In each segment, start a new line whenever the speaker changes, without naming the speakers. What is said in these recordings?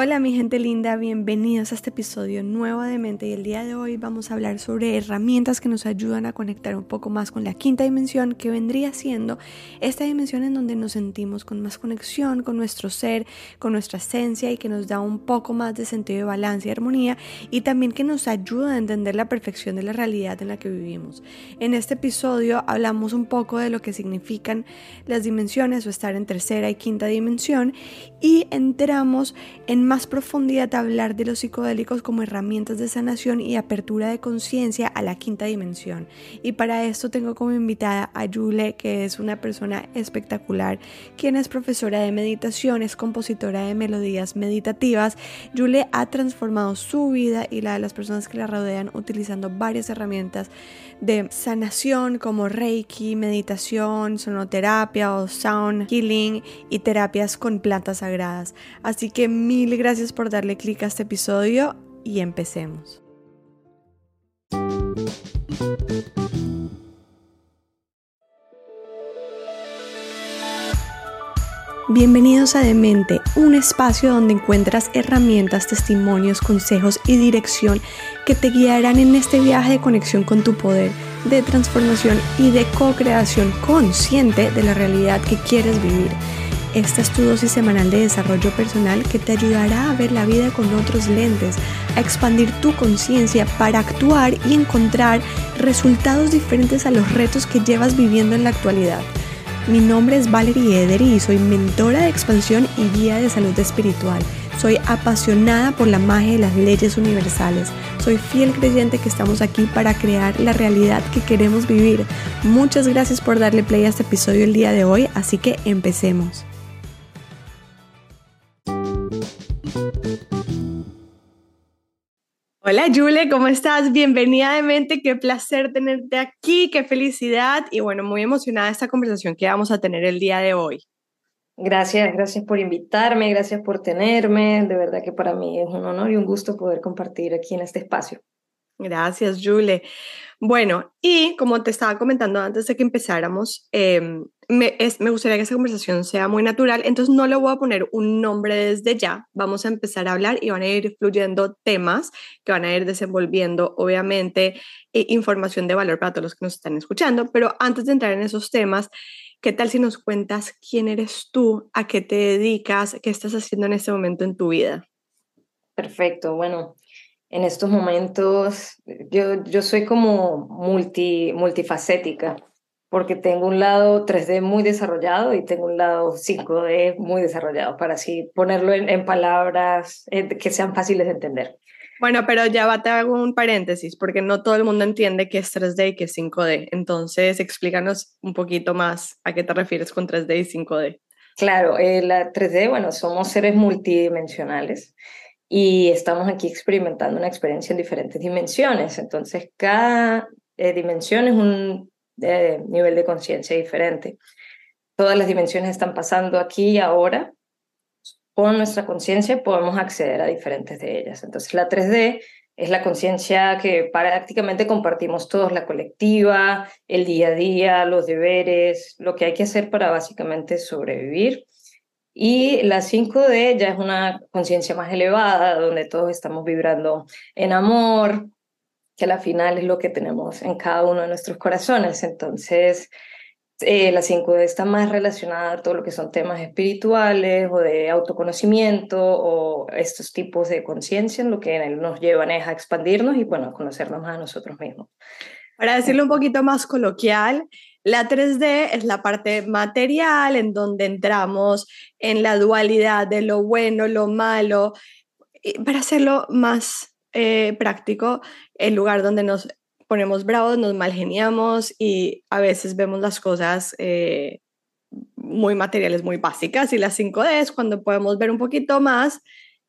Hola mi gente linda, bienvenidos a este episodio nuevo de Mente y el día de hoy vamos a hablar sobre herramientas que nos ayudan a conectar un poco más con la quinta dimensión que vendría siendo esta dimensión en donde nos sentimos con más conexión con nuestro ser, con nuestra esencia y que nos da un poco más de sentido de balance y armonía y también que nos ayuda a entender la perfección de la realidad en la que vivimos. En este episodio hablamos un poco de lo que significan las dimensiones o estar en tercera y quinta dimensión y entramos en más profundidad hablar de los psicodélicos como herramientas de sanación y apertura de conciencia a la quinta dimensión. Y para esto tengo como invitada a Yule, que es una persona espectacular, quien es profesora de meditación, es compositora de melodías meditativas. Yule ha transformado su vida y la de las personas que la rodean utilizando varias herramientas de sanación como Reiki, meditación, sonoterapia o sound healing y terapias con plantas sagradas. Así que mil gracias por darle clic a este episodio y empecemos. Bienvenidos a Demente, un espacio donde encuentras herramientas, testimonios, consejos y dirección que te guiarán en este viaje de conexión con tu poder, de transformación y de co-creación consciente de la realidad que quieres vivir. Esta es tu dosis semanal de desarrollo personal que te ayudará a ver la vida con otros lentes, a expandir tu conciencia para actuar y encontrar resultados diferentes a los retos que llevas viviendo en la actualidad. Mi nombre es Valerie Ederi y soy mentora de expansión y guía de salud espiritual. Soy apasionada por la magia de las leyes universales. Soy fiel creyente que estamos aquí para crear la realidad que queremos vivir. Muchas gracias por darle play a este episodio el día de hoy, así que empecemos. Hola Jule, ¿cómo estás? Bienvenida de mente, qué placer tenerte aquí, qué felicidad y bueno, muy emocionada de esta conversación que vamos a tener el día de hoy.
Gracias, gracias por invitarme, gracias por tenerme, de verdad que para mí es un honor y un gusto poder compartir aquí en este espacio.
Gracias, Jule. Bueno, y como te estaba comentando antes de que empezáramos, em, me, me, gustaría que esta conversación sea muy natural, entonces no le voy a poner un nombre desde ya, vamos a empezar a hablar y van a ir fluyendo temas que van a ir desenvolviendo, obviamente, eh, información de valor para todos los que nos están escuchando, pero antes de entrar en esos temas, ¿qué tal si nos cuentas quién eres tú, a qué te dedicas, qué estás haciendo en este momento en tu vida?
Perfecto, bueno, en estos momentos yo, yo soy como multi, multifacética porque tengo un lado 3D muy desarrollado y tengo un lado 5D muy desarrollado, para así ponerlo en, palabras eh, que sean fáciles de entender.
Bueno, pero ya va, te hago un paréntesis, porque no todo el mundo entiende qué es 3D y qué es 5D. Entonces, explícanos un poquito más a qué te refieres con 3D y 5D.
Claro, eh, la 3D, bueno, somos seres multidimensionales y estamos aquí experimentando una experiencia en diferentes dimensiones. Entonces, cada eh, dimensión es un de nivel de conciencia diferente. Todas las dimensiones están pasando aquí y ahora. Con nuestra conciencia podemos acceder a diferentes de ellas. Entonces la 3D es la conciencia que prácticamente compartimos todos, la colectiva, el día a día, los deberes, lo que hay que hacer para básicamente sobrevivir. Y la 5D ya es una conciencia más elevada, donde todos estamos vibrando en amor, que a la final es lo que tenemos en cada uno de nuestros corazones. Entonces, eh, la 5D está más relacionada a todo lo que son temas espirituales o de autoconocimiento o estos tipos de conciencia, en lo que nos llevan es a expandirnos y, bueno, a conocernos más a nosotros mismos.
Para decirlo un poquito más coloquial, la 3D es la parte material en donde entramos en la dualidad de lo bueno, lo malo. Para hacerlo más eh, práctico, el lugar donde nos ponemos bravos, nos malgeniamos y a veces vemos las cosas eh, muy materiales, muy básicas. Y las 5D es cuando podemos ver un poquito más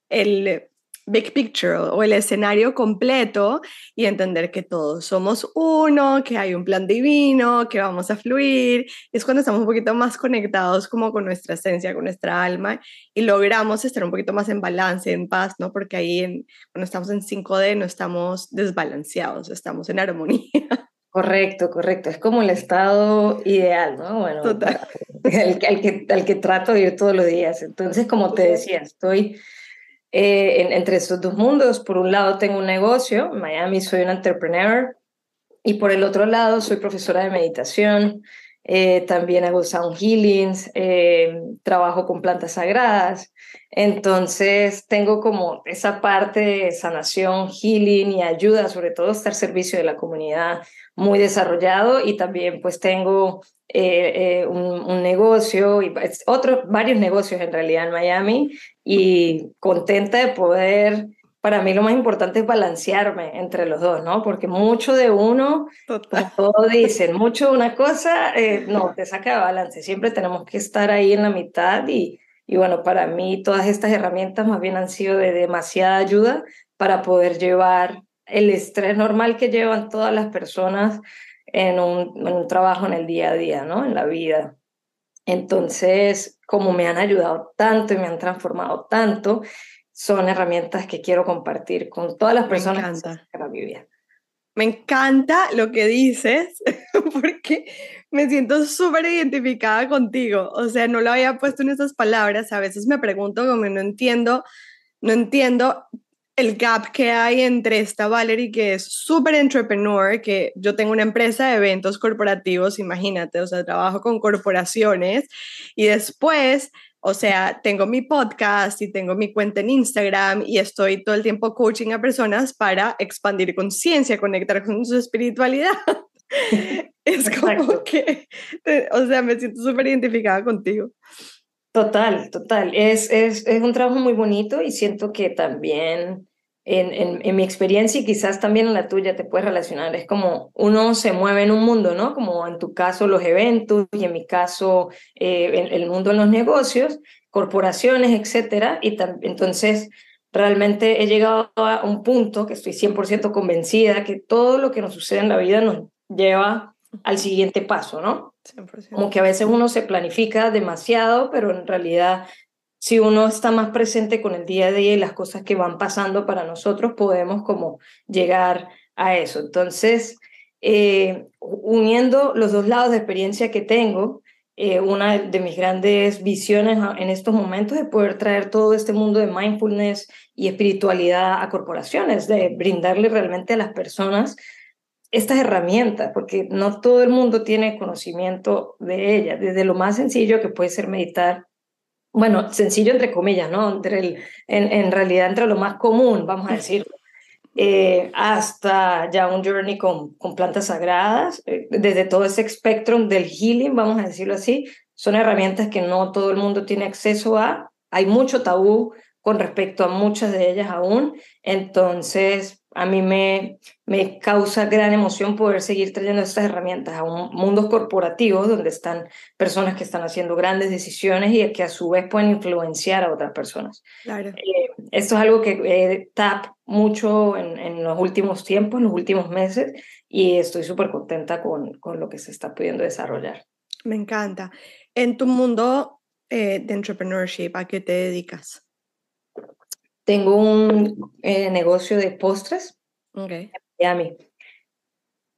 el big picture o el escenario completo y entender que todos somos uno, que hay un plan divino, que vamos a fluir. Es cuando estamos un poquito más conectados como con nuestra esencia, con nuestra alma y logramos estar un poquito más en balance, en paz, ¿no? Porque ahí en, cuando estamos en 5D no estamos desbalanceados, estamos en armonía.
Correcto, correcto. Es como el estado ideal, ¿no? Bueno, Total. El, que, al que trato de ir todos los días. Entonces, como te decía, estoy eh, entre estos dos mundos. Por un lado tengo un negocio, en Miami soy un entrepreneur y por el otro lado soy profesora de meditación, eh, también hago sound healings, eh, trabajo con plantas sagradas. Entonces tengo como esa parte de sanación, healing y ayuda, sobre todo estar servicio de la comunidad muy desarrollado y también pues tengo eh, un, un, negocio y otros varios negocios en realidad en Miami y contenta de poder para mí lo más importante es balancearme entre los dos, ¿no? Porque mucho de uno, como todos dicen, mucho de una cosa, eh, no, te saca de balance. Siempre tenemos que estar ahí en la mitad y, y bueno, para mí todas estas herramientas más bien han sido de demasiada ayuda para poder llevar el estrés normal que llevan todas las personas en un, en un trabajo en el día a día, ¿no? En la vida. Entonces, como me han ayudado tanto y me han transformado tanto, son herramientas que quiero compartir con todas las personas que mi vida.
Me encanta lo que dices, porque me siento súper identificada contigo. O sea, no lo había puesto en esas palabras. A veces me pregunto como no entiendo, no entiendo el gap que hay entre esta Valerie que es súper entrepreneur, que yo tengo una empresa de eventos corporativos, imagínate, o sea, trabajo con corporaciones y después o sea, tengo mi podcast y tengo mi cuenta en Instagram y estoy todo el tiempo coaching a personas para expandir conciencia, conectar con su espiritualidad. es como que, o sea, me siento súper identificada contigo.
Total, total. Es, es, es un trabajo muy bonito y siento que también en, en, mi experiencia y quizás también en la tuya te puedes relacionar. Es como uno se mueve en un mundo, ¿no? Como en tu caso los eventos y en mi caso eh, el mundo en los negocios, corporaciones, etcétera. Y entonces realmente he llegado a un punto que estoy 100% convencida que todo lo que nos sucede en la vida nos lleva al siguiente paso, ¿no? 100%. Como que a veces uno se planifica demasiado, pero en realidad si uno está más presente con el día a día y las cosas que van pasando para nosotros, podemos como llegar a eso. Entonces, eh, uniendo los dos lados de experiencia que tengo, eh, una de mis grandes visiones en estos momentos es poder traer todo este mundo de mindfulness y espiritualidad a corporaciones, de brindarle realmente a las personas estas herramientas, porque no todo el mundo tiene conocimiento de ellas, desde lo más sencillo que puede ser meditar bueno, sencillo entre comillas, ¿no? Entre el, en, en realidad entre lo más común, vamos a decir, eh, hasta ya un journey con, con plantas sagradas, eh, desde todo ese espectro del healing, vamos a decirlo así, son herramientas que no todo el mundo tiene acceso a, hay mucho tabú con respecto a muchas de ellas aún, entonces a mí me, me causa gran emoción poder seguir trayendo estas herramientas a un mundos corporativos donde están personas que están haciendo grandes decisiones y que a su vez pueden influenciar a otras personas.
Claro.
Eh, esto es algo que eh, tap mucho en, en, los últimos tiempos, en los últimos meses, y estoy súper contenta con, con lo que se está pudiendo desarrollar.
Me encanta. En tu mundo eh, de entrepreneurship, ¿a qué te dedicas?
Tengo un eh, negocio de postres
okay. en
Miami.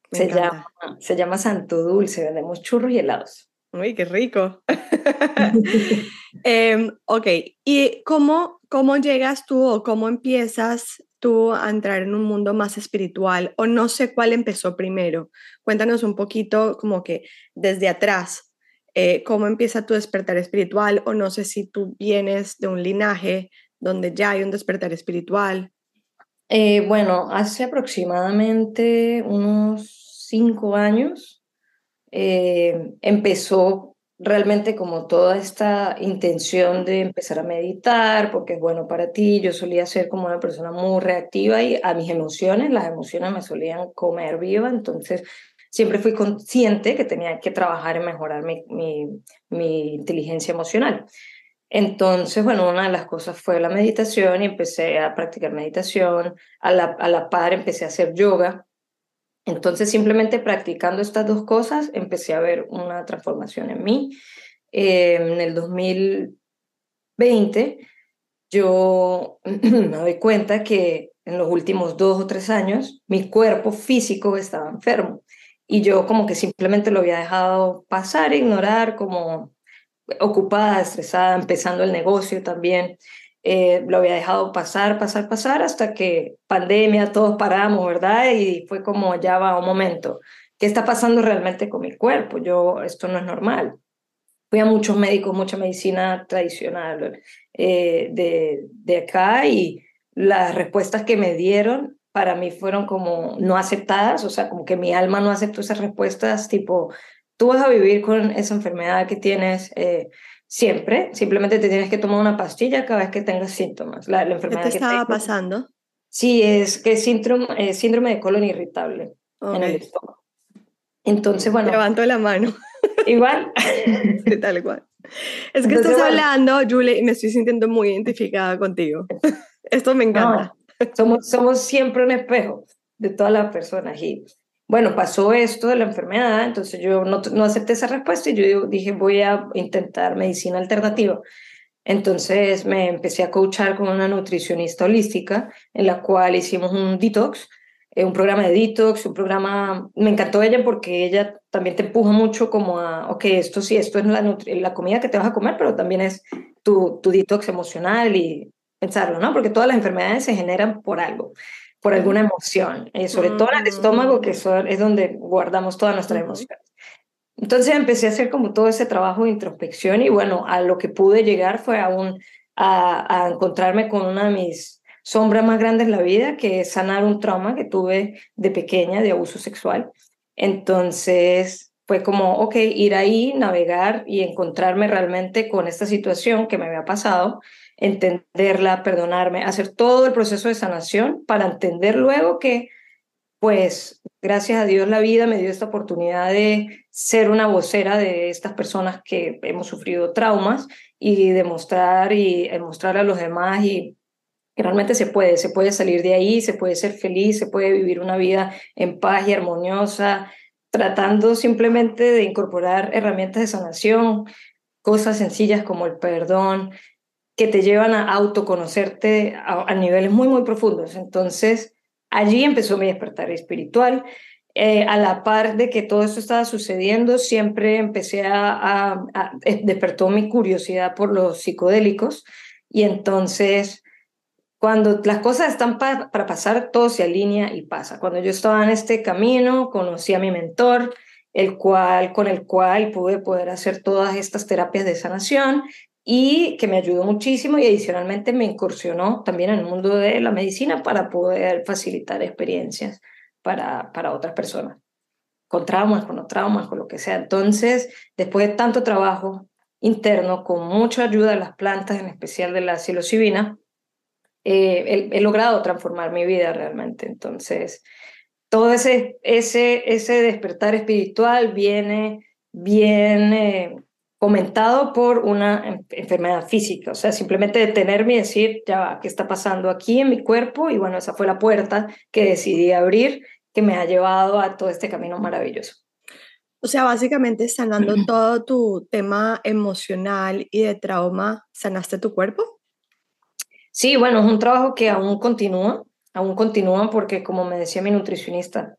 Se llama, se llama Santo Dulce, vendemos churros y helados.
Uy, qué rico. eh, ok, ¿y cómo, cómo llegas tú o cómo empiezas tú a entrar en un mundo más espiritual? O no sé cuál empezó primero. Cuéntanos un poquito como que desde atrás, eh, cómo empieza tu despertar espiritual o no sé si tú vienes de un linaje donde ya hay un despertar espiritual?
Eh, bueno, hace aproximadamente unos cinco años eh, empezó realmente como toda esta intención de empezar a meditar, porque es bueno para ti. Yo solía ser como una persona muy reactiva y a mis emociones, las emociones me solían comer viva, entonces siempre fui consciente que tenía que trabajar en mejorar mi, mi, mi inteligencia emocional. Entonces, bueno, una de las cosas fue la meditación y empecé a practicar meditación. A la, a la par empecé a hacer yoga. Entonces, simplemente practicando estas dos cosas, empecé a ver una transformación en mí. Eh, en el 2020, yo me doy cuenta que en los últimos dos o tres años, mi cuerpo físico estaba enfermo. Y yo como que simplemente lo había dejado pasar, ignorar, como ocupada, estresada, empezando el negocio también. eh, lo había dejado pasar, pasar, pasar, hasta que pandemia, todos paramos, ¿verdad? Y fue como, ya va un momento, ¿qué está pasando realmente con mi cuerpo? Yo, esto no es normal. Fui a muchos médicos, mucha medicina tradicional eh, de, de acá y las respuestas que me dieron para mí fueron como no aceptadas, o sea, como que mi alma no aceptó esas respuestas, tipo, tú vas a vivir con esa enfermedad que tienes eh, siempre, simplemente te tienes que tomar una pastilla cada vez que tengas síntomas. La, enfermedad
¿Qué te estaba pasando?
Sí, es que es síndrome, eh, síndrome de colon irritable en el estómago. Entonces, bueno.
Levanto la mano.
Igual.
tal cual. Es que estás hablando, Julie, y me estoy sintiendo muy identificada contigo. Esto me encanta.
somos, somos siempre un espejo de todas las personas. Y bueno, pasó esto de la enfermedad, entonces yo no, no acepté esa respuesta y yo dije, voy a intentar medicina alternativa. Entonces me empecé a coachar con una nutricionista holística, en la cual hicimos un detox, eh, un programa de detox, un programa, me encantó ella porque ella también te empuja mucho como a, ok, esto sí, esto es la, la comida que te vas a comer, pero también es tu, tu detox emocional y pensarlo, ¿no? Porque todas las enfermedades se generan por algo, por alguna emoción, eh, sobre todo en el estómago, que es donde guardamos todas nuestras emociones. Entonces empecé a hacer como todo ese trabajo de introspección y bueno, a lo que pude llegar fue a, a, a encontrarme con una de mis sombras más grandes en la vida, que es sanar un trauma que tuve de pequeña de abuso sexual. Entonces fue como, ok, ir ahí, navegar y encontrarme realmente con esta situación que me había pasado entenderla, perdonarme, hacer todo el proceso de sanación para entender luego que, pues, gracias a Dios la vida me dio esta oportunidad de ser una vocera de estas personas que hemos sufrido traumas y demostrar y mostrar a los demás y que realmente se puede, se puede salir de ahí, se puede ser feliz, se puede vivir una vida en paz y armoniosa, tratando simplemente de incorporar herramientas de sanación, cosas sencillas como el perdón, que te llevan a autoconocerte a, niveles muy, muy profundos. Entonces, allí empezó mi despertar espiritual. Eh, a la par de que todo esto estaba sucediendo, siempre empecé a, eh, despertó mi curiosidad por los psicodélicos y entonces cuando las cosas están para pasar, todo se alinea y pasa. Cuando yo estaba en este camino, conocí a mi mentor, el cual, con el cual pude poder hacer todas estas terapias de sanación y que me ayudó muchísimo y adicionalmente me incursionó también en el mundo de la medicina para poder facilitar experiencias para, para otras personas, con traumas, con no traumas, con lo que sea. Entonces, después de tanto trabajo interno, con mucha ayuda de las plantas, en especial de la psilocibina, eh, he, logrado transformar mi vida realmente. Entonces, todo ese, ese, ese despertar espiritual viene, viene comentado por una enfermedad física, o sea, simplemente detenerme y decir, ya ¿qué está pasando aquí en mi cuerpo? Y bueno, esa fue la puerta que decidí abrir, que me ha llevado a todo este camino maravilloso.
O sea, básicamente sanando todo tu tema emocional y de trauma, ¿sanaste tu cuerpo?
Sí, bueno, es un trabajo que aún continúa, aún continúa porque como me decía mi nutricionista,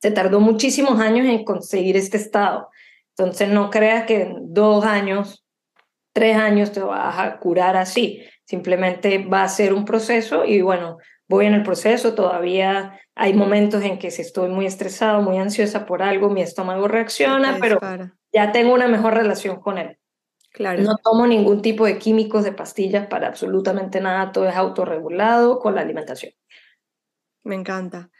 se tardó muchísimos años en conseguir este estado. Entonces no creas que en dos años, tres años te vas a curar así. Simplemente va a ser un proceso y bueno, voy en el proceso, todavía hay momentos en que si estoy muy estresado, muy ansiosa por algo, mi estómago reacciona, pero ya tengo una mejor relación con él. Claro. No tomo ningún tipo de químicos, de pastillas para absolutamente nada, todo es autorregulado con la alimentación.
Me encanta.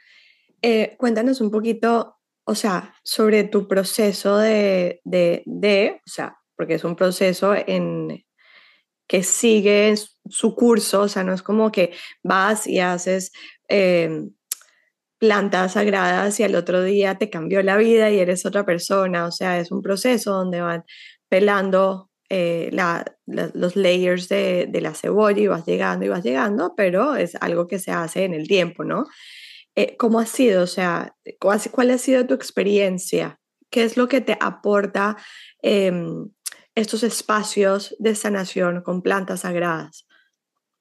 Eh, cuéntanos un poquito o sea, sobre tu proceso de, de, o sea, porque es un proceso en que sigue su curso, o sea, no es como que vas y haces em, plantas sagradas y al otro día te cambió la vida y eres otra persona, o sea, es un proceso donde van pelando eh, los layers de, de, la cebolla y vas llegando y vas llegando, pero es algo que se hace en el tiempo, ¿no? Eh, ¿cómo ha sido? O sea, ¿cuál ha sido tu experiencia? ¿Qué es lo que te aporta em, estos espacios de sanación con plantas sagradas?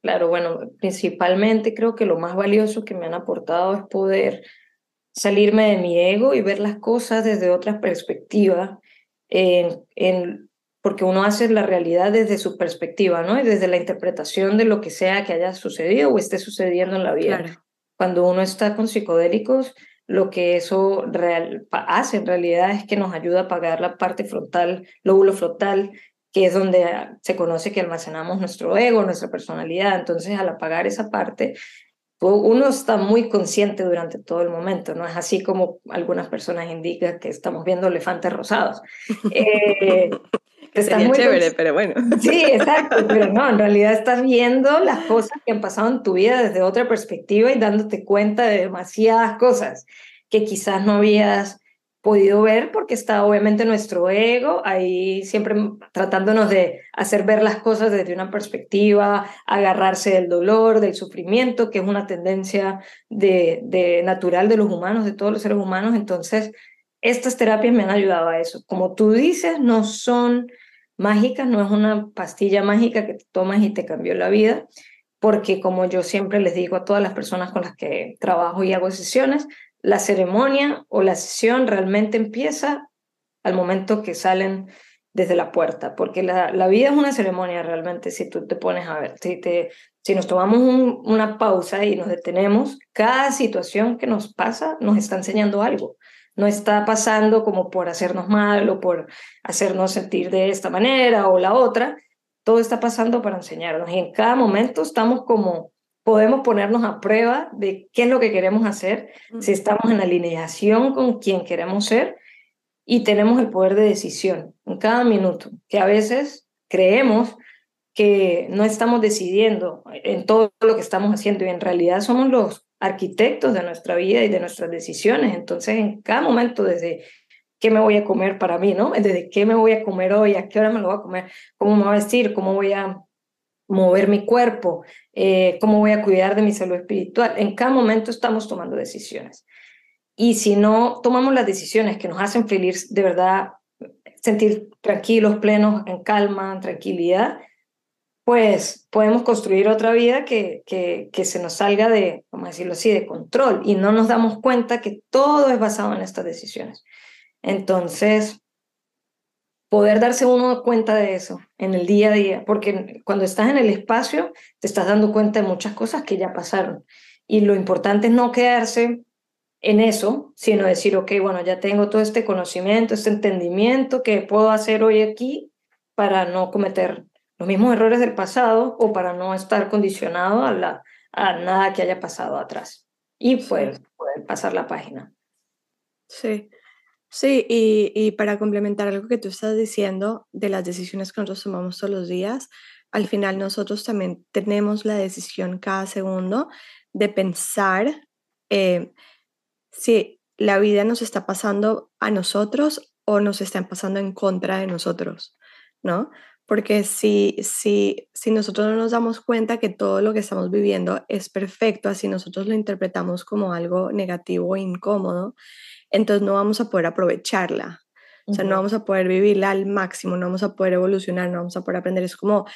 Claro, bueno, principalmente creo que lo más valioso que me han aportado es poder salirme de mi ego y ver las cosas desde otra perspectiva, en, en porque uno hace la realidad desde su perspectiva, ¿no? Y desde la interpretación de lo que sea que haya sucedido o esté sucediendo en la vida. Cuando uno está con psicodélicos, lo que eso real, hace en realidad es que nos ayuda a apagar la parte frontal, lóbulo frontal, que es donde se conoce que almacenamos nuestro ego, nuestra personalidad. Entonces, al apagar esa parte, uno está muy consciente durante todo el momento, no es así como algunas personas indican que estamos viendo elefantes rosados.
Eh, Sería muy chévere, pero bueno.
Sí, exacto, pero no, en realidad estás viendo las cosas que han pasado en tu vida desde otra perspectiva y dándote cuenta de demasiadas cosas que quizás no habías podido ver porque está obviamente nuestro ego ahí siempre tratándonos de hacer ver las cosas desde una perspectiva, agarrarse del dolor, del sufrimiento, que es una tendencia de, de natural de los humanos, de todos los seres humanos. Entonces, estas terapias me han ayudado a eso. Como tú dices, no son mágicas, no es una pastilla mágica que te tomas y te cambió la vida, porque como yo siempre les digo a todas las personas con las que trabajo y hago sesiones, la ceremonia o la sesión realmente empieza al momento que salen desde la puerta, porque la, la vida es una ceremonia realmente, si tú te pones a ver, si, te, si nos tomamos una pausa y nos detenemos, cada situación que nos pasa nos está enseñando algo, no está pasando como por hacernos mal o por hacernos sentir de esta manera o la otra, todo está pasando para enseñarnos y en cada momento estamos como podemos ponernos a prueba de qué es lo que queremos hacer, si estamos en alineación con quien queremos ser y tenemos el poder de decisión en cada minuto, que a veces creemos que no estamos decidiendo en todo lo que estamos haciendo y en realidad somos los arquitectos de nuestra vida y de nuestras decisiones. Entonces, en cada momento, desde qué me voy a comer para mí, ¿no? Desde qué me voy a comer hoy, a qué hora me lo voy a comer, cómo me voy a vestir, cómo voy a mover mi cuerpo, eh, cómo voy a cuidar de mi salud espiritual. En cada momento estamos tomando decisiones. Y si no tomamos las decisiones que nos hacen feliz, de verdad, sentir tranquilos, plenos, en calma, en tranquilidad, pues podemos construir otra vida que, que, que se nos salga de, vamos a decirlo así, de control y no nos damos cuenta que todo es basado en estas decisiones. Entonces, poder darse uno cuenta de eso en el día a día, porque cuando estás en el espacio te estás dando cuenta de muchas cosas que ya pasaron. Y lo importante es no quedarse en eso, sino decir, ok, bueno, ya tengo todo este conocimiento, este entendimiento que puedo hacer hoy aquí para no cometer los mismos errores del pasado o para no estar condicionado a, la, a nada que haya pasado atrás. Y pues poder pasar la página.
Sí. Sí, y, y, para complementar algo que tú estás diciendo de las decisiones que nosotros tomamos todos los días, al final nosotros también tenemos la decisión cada segundo de pensar eh, si la vida nos está pasando a nosotros o nos están pasando en contra de nosotros, ¿no? Porque si, si, si nosotros no nos damos cuenta que todo lo que estamos viviendo es perfecto, así nosotros lo interpretamos como algo negativo e incómodo, entonces no vamos a poder aprovecharla. O sea, no vamos a poder vivirla al máximo, no vamos a poder evolucionar, no vamos a poder aprender. Es como,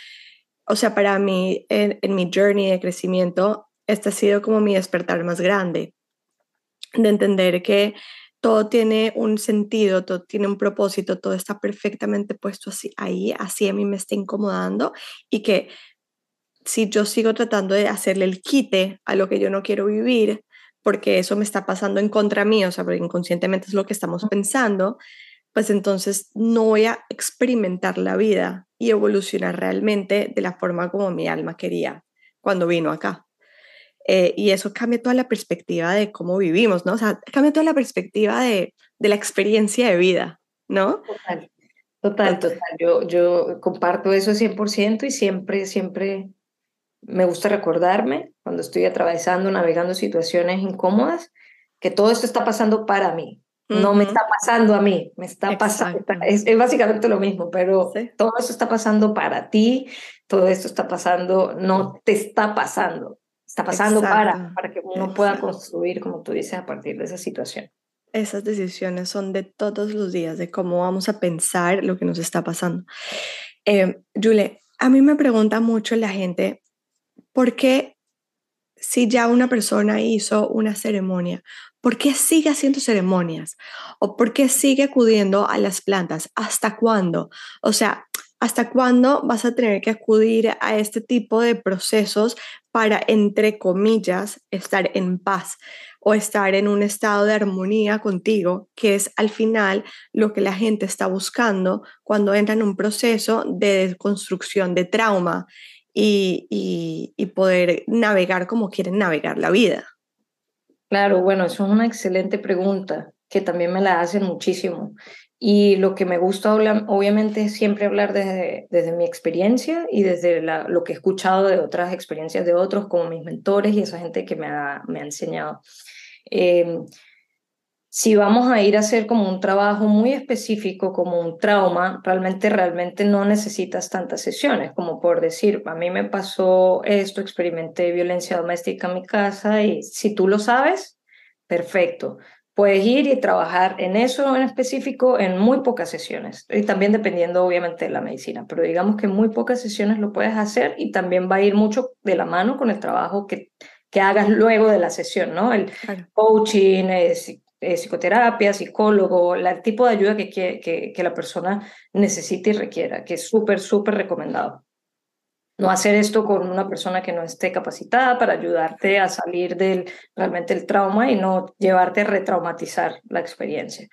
o sea, para mí, en, mi journey de crecimiento, este ha sido como mi despertar más grande, de entender que todo tiene un sentido, todo tiene un propósito, todo está perfectamente puesto así, ahí, así a mí me está incomodando y que si yo sigo tratando de hacerle el quite a lo que yo no quiero vivir, porque eso me está pasando en contra mío, o sea, porque inconscientemente es lo que estamos pensando, pues entonces no voy a experimentar la vida y evolucionar realmente de la forma como mi alma quería cuando vino acá. Eh, y eso cambia toda la perspectiva de cómo vivimos, ¿no? O sea, cambia toda la perspectiva de, de la experiencia de vida, ¿no?
Total, total, total. Yo, yo comparto eso 100% y siempre, siempre me gusta recordarme cuando estoy atravesando, navegando situaciones incómodas, que todo esto está pasando para mí. No me está pasando a mí, me está pasando, es, básicamente lo mismo, pero todo esto está pasando para ti, todo esto está pasando, no te está pasando, está pasando para, para que uno pueda construir, como tú dices, a partir de esa situación.
Esas decisiones son de todos los días, de cómo vamos a pensar lo que nos está pasando. Eh, Julie, a mí me pregunta mucho la gente, ¿por qué si ya una persona hizo una ceremonia, ¿por qué sigue haciendo ceremonias? ¿O por qué sigue acudiendo a las plantas? ¿Hasta cuándo? O sea, ¿Hasta cuándo vas a tener que acudir a este tipo de procesos para, entre comillas, estar en paz o estar en un estado de armonía contigo, que es al final lo que la gente está buscando cuando entra en un proceso de desconstrucción de trauma y, y poder navegar como quieren navegar la vida?
Claro, bueno, eso es una excelente pregunta que también me la hacen muchísimo. Y lo que me gusta obviamente es siempre hablar desde, desde mi experiencia y desde lo que he escuchado de otras experiencias de otros, como mis mentores y esa gente que me ha, me ha enseñado. Em, si vamos a ir a hacer como un trabajo muy específico, como un trauma, realmente, realmente no necesitas tantas sesiones, como por decir, a mí me pasó esto, experimenté violencia doméstica en mi casa y si tú lo sabes, perfecto puedes ir y trabajar en eso en específico en muy pocas sesiones y también dependiendo obviamente de la medicina, pero digamos que en muy pocas sesiones lo puedes hacer y también va a ir mucho de la mano con el trabajo que, que hagas luego de la sesión, ¿no? El coaching, eh, eh, psicoterapia, psicólogo, el tipo de ayuda que, que, que la persona necesite y requiera, que es súper, súper recomendado no hacer esto con una persona que no esté capacitada para ayudarte a salir del realmente el trauma y no llevarte a retraumatizar la experiencia.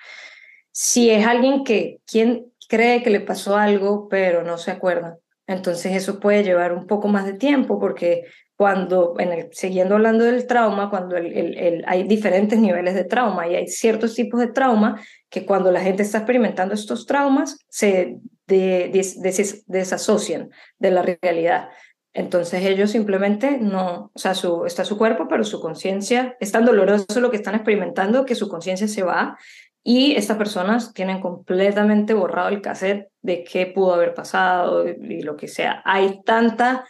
Si es alguien que quien cree que le pasó algo pero no se acuerda, entonces eso puede llevar un poco más de tiempo porque cuando, en el, siguiendo hablando del trauma, cuando el, el, hay diferentes niveles de trauma y hay ciertos tipos de trauma que cuando la gente está experimentando estos traumas se de, desasocian de la realidad. Entonces ellos simplemente no, o sea, su, está su cuerpo, pero su conciencia, es tan doloroso lo que están experimentando que su conciencia se va y estas personas tienen completamente borrado el cassette de qué pudo haber pasado y lo que sea. Hay tanta,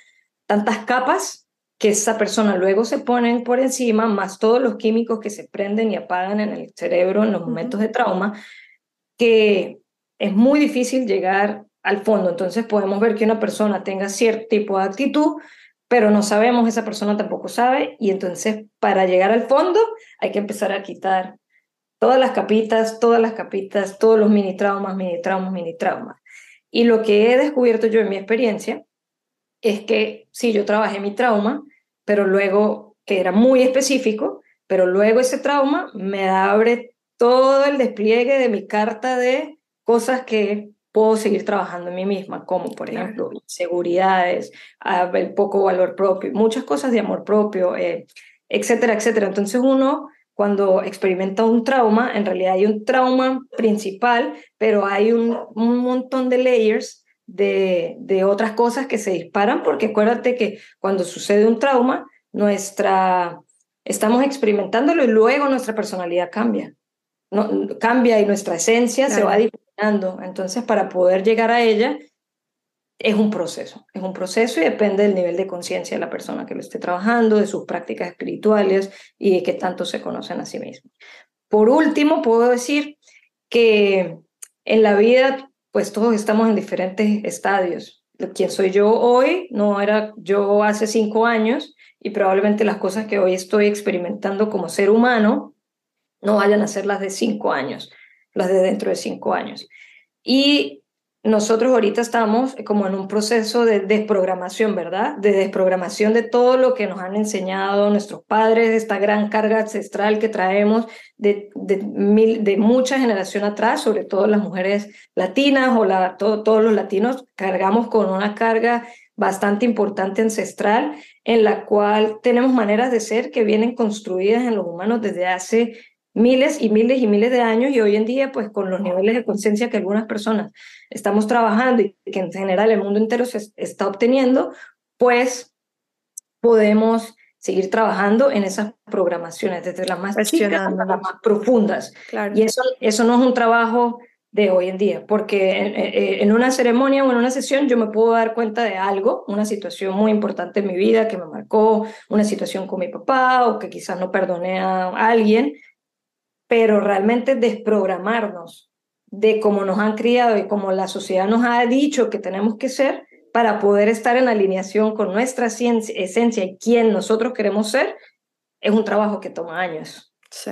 tantas capas que esa persona luego se ponen por encima, más todos los químicos que se prenden y apagan en el cerebro en los momentos de trauma, que es muy difícil llegar al fondo. Entonces podemos ver que una persona tenga cierto tipo de actitud, pero no sabemos, esa persona tampoco sabe, y entonces para llegar al fondo hay que empezar a quitar todas las capitas, todas las capitas, todos los mini traumas, mini traumas, mini traumas. Y lo que he descubierto yo en mi experiencia es que sí, yo trabajé mi trauma, pero luego, que era muy específico, pero luego ese trauma me abre todo el despliegue de mi carta de cosas que puedo seguir trabajando en mí misma, como por ejemplo inseguridades, el poco valor propio, muchas cosas de amor propio, eh, etcétera, etcétera. Entonces uno cuando experimenta un trauma, en realidad hay un trauma principal, pero hay un, un montón de layers de, de otras cosas que se disparan, porque acuérdate que cuando sucede un trauma, nuestra, estamos experimentándolo y luego nuestra personalidad cambia. No, cambia y nuestra esencia se va entonces, para poder llegar a ella, es un proceso, es un proceso y depende del nivel de conciencia de la persona que lo esté trabajando, de sus prácticas espirituales y de qué tanto se conocen a sí mismos. Por último, puedo decir que en la vida, pues todos estamos en diferentes estadios. Quien soy yo hoy no era yo hace cinco años y probablemente las cosas que hoy estoy experimentando como ser humano no vayan a ser las de cinco años las de dentro de cinco años. Y nosotros ahorita estamos como en un proceso de desprogramación, ¿verdad? De desprogramación de todo lo que nos han enseñado nuestros padres, esta gran carga ancestral que traemos de, de, mucha generación atrás, sobre todo las mujeres latinas o la, todo, todos los latinos, cargamos con una carga bastante importante ancestral en la cual tenemos maneras de ser que vienen construidas en los humanos desde hace miles y miles y miles de años y hoy en día, pues con los niveles de conciencia que algunas personas estamos trabajando y que en general el mundo entero se está obteniendo, pues podemos seguir trabajando en esas programaciones, desde las más chicas hasta las más profundas. Y eso, eso no es un trabajo de hoy en día, porque en, en, una ceremonia o en una sesión yo me puedo dar cuenta de algo, una situación muy importante en mi vida que me marcó, una situación con mi papá o que quizás no perdoné a alguien, pero realmente desprogramarnos de cómo nos han criado y cómo la sociedad nos ha dicho que tenemos que ser para poder estar en alineación con nuestra esencia y quién nosotros queremos ser, es un trabajo que toma años.
Sí.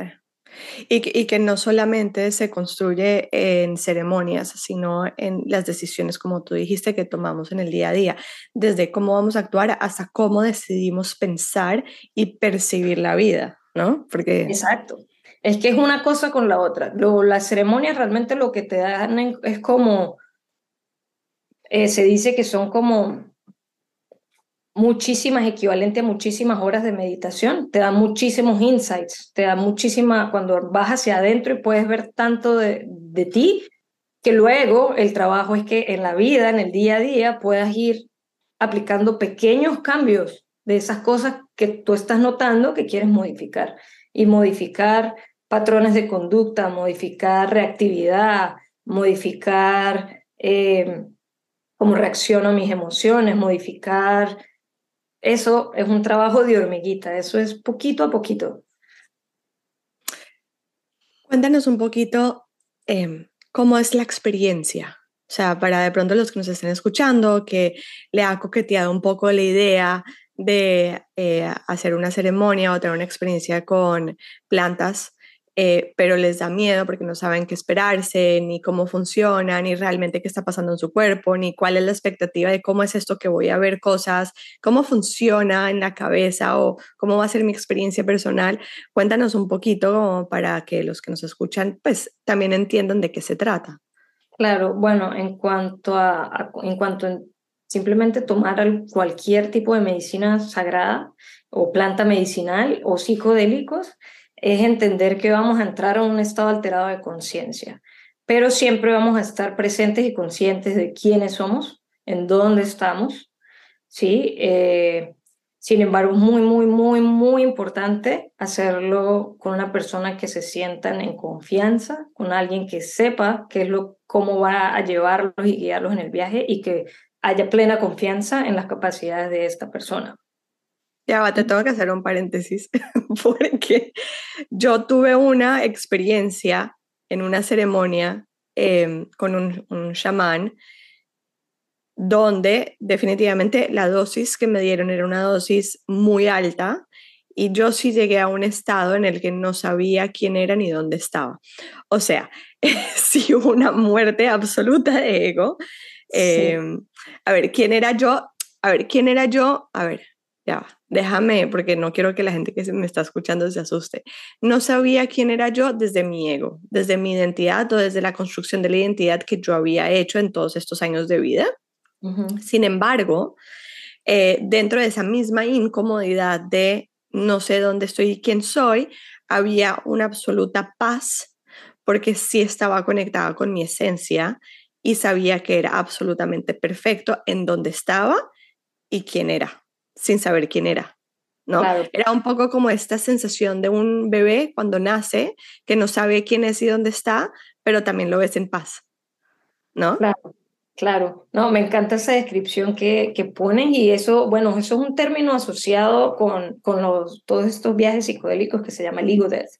Y que, no solamente se construye en ceremonias, sino en las decisiones, como tú dijiste, que tomamos en el día a día, desde cómo vamos a actuar hasta cómo decidimos pensar y percibir la vida, ¿no?
Porque... Exacto. Es que es una cosa con la otra. Lo, las ceremonias realmente lo que te dan es como, eh, se dice que son como muchísimas, equivalente a muchísimas horas de meditación, te da muchísimos insights, te da muchísima, cuando vas hacia adentro y puedes ver tanto de, de ti, que luego el trabajo es que en la vida, en el día a día, puedas ir aplicando pequeños cambios de esas cosas que tú estás notando que quieres modificar. Y modificar patrones de conducta, modificar reactividad, modificar eh, cómo reacciono a mis emociones, modificar eso es un trabajo de hormiguita, eso es poquito a poquito.
Cuéntanos un poquito em, cómo es la experiencia. O sea, para de pronto los que nos estén escuchando, que le ha coqueteado un poco la idea de eh, hacer una ceremonia o tener una experiencia con plantas, eh, pero les da miedo porque no saben qué esperarse, ni cómo funciona, ni realmente qué está pasando en su cuerpo, ni cuál es la expectativa de cómo es esto que voy a ver cosas, cómo funciona en la cabeza o cómo va a ser mi experiencia personal. Cuéntanos un poquito para que los que nos escuchan pues también entiendan de qué se trata.
Claro, bueno, en cuanto a, en cuanto a simplemente tomar cualquier tipo de medicina sagrada o planta medicinal o psicodélicos, es entender que vamos a entrar a un estado alterado de conciencia, pero siempre vamos a estar presentes y conscientes de quiénes somos, en dónde estamos, ¿sí? Eh, sin embargo, es muy, muy, muy, muy importante hacerlo con una persona que se sientan en confianza, con alguien que sepa qué es lo, cómo va a llevarlos y guiarlos en el viaje y que haya plena confianza en las capacidades de esta persona.
Ya va, te tengo que hacer un paréntesis, porque yo tuve una experiencia en una ceremonia em, con un, un chamán donde definitivamente la dosis que me dieron era una dosis muy alta y yo sí llegué a un estado en el que no sabía quién era ni dónde estaba. O sea, sí hubo una muerte absoluta de ego. Em, a ver, ¿quién era yo? A ver, ¿quién era yo? A ver, ya déjame, porque no quiero que la gente que me está escuchando se asuste. No sabía quién era yo desde mi ego, desde mi identidad o desde la construcción de la identidad que yo había hecho en todos estos años de vida. Sin embargo, eh, dentro de esa misma incomodidad de no sé dónde estoy y quién soy, había una absoluta paz porque sí estaba conectada con mi esencia y sabía que era absolutamente perfecto en dónde estaba y quién era sin saber quién era. ¿no? Era un poco como esta sensación de un bebé cuando nace, que no sabe quién es y dónde está, pero también lo ves en paz, ¿no?
Claro, claro. No, me encanta esa descripción que, que ponen y eso, bueno, eso es un término asociado con, con los, todos estos viajes psicodélicos que se llama el ego death.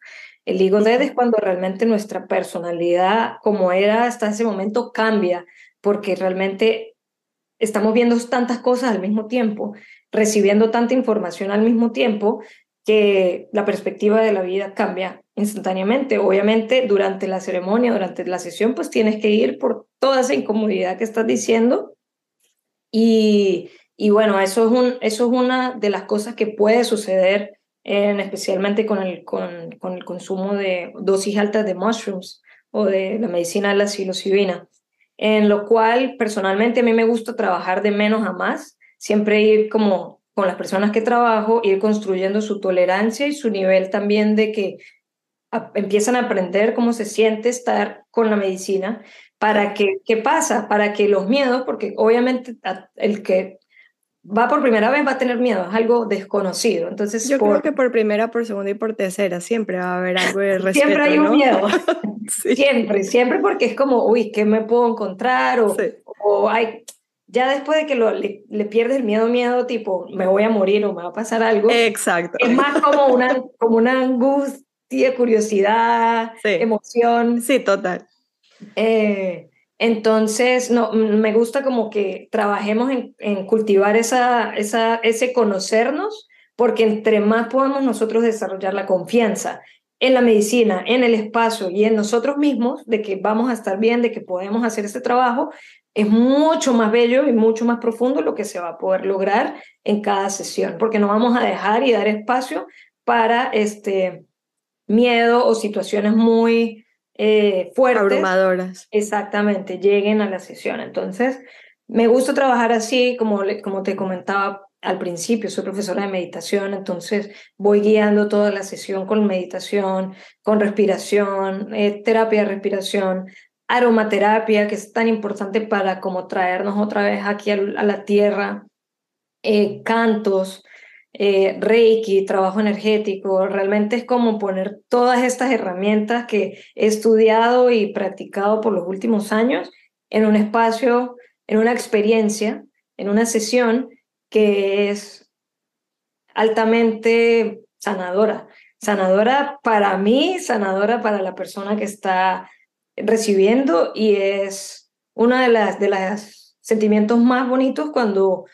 El ego death es cuando realmente nuestra personalidad, como era hasta ese momento, cambia, porque realmente estamos viendo tantas cosas al mismo tiempo recibiendo tanta información al mismo tiempo que la perspectiva de la vida cambia instantáneamente. Obviamente, durante la ceremonia, durante la sesión, pues tienes que ir por toda esa incomodidad que estás diciendo. Y, y bueno, eso es, un, eso es una de las cosas que puede suceder, en, especialmente con el, con, con el consumo de dosis altas de mushrooms o de la medicina de la psilocibina, en lo cual personalmente a mí me gusta trabajar de menos a más siempre ir como con las personas que trabajo, ir construyendo su tolerancia y su nivel también de que empiezan a aprender cómo se siente estar con la medicina, para que, ¿qué pasa? Para que los miedos, porque obviamente el que va por primera vez va a tener miedo, es algo desconocido. Entonces,
yo creo que por primera, por segunda y por tercera siempre va a haber algo de respeto.
Siempre hay un miedo. Siempre, siempre porque es como, uy, ¿qué me puedo encontrar? O, o hay, ya después de que lo, le, le, pierdes el miedo, miedo, tipo, me voy a morir o me va a pasar algo.
Exacto.
Es más como una, como una angustia, curiosidad, emoción.
Sí, total.
Eh, entonces, no, me gusta como que trabajemos en, en cultivar esa, esa, ese conocernos, porque entre más podamos nosotros desarrollar la confianza en la medicina, en el espacio y en nosotros mismos, de que vamos a estar bien, de que podemos hacer este trabajo, es mucho más bello y mucho más profundo lo que se va a poder lograr en cada sesión, porque no vamos a dejar y dar espacio para este miedo o situaciones muy eh, fuertes.
Abrumadoras.
Exactamente, lleguen a la sesión. Entonces, me gusta trabajar así, como, como te comentaba al principio, soy profesora de meditación, entonces voy guiando toda la sesión con meditación, con respiración, eh, terapia de respiración, aromaterapia, que es tan importante para como traernos otra vez aquí a, la tierra, eh, cantos, eh, Reiki, trabajo energético, realmente es como poner todas estas herramientas que he estudiado y practicado por los últimos años en un espacio, en una experiencia, en una sesión que es altamente sanadora. Sanadora para mí, sanadora para la persona que está recibiendo y es uno de las de los sentimientos más bonitos cuando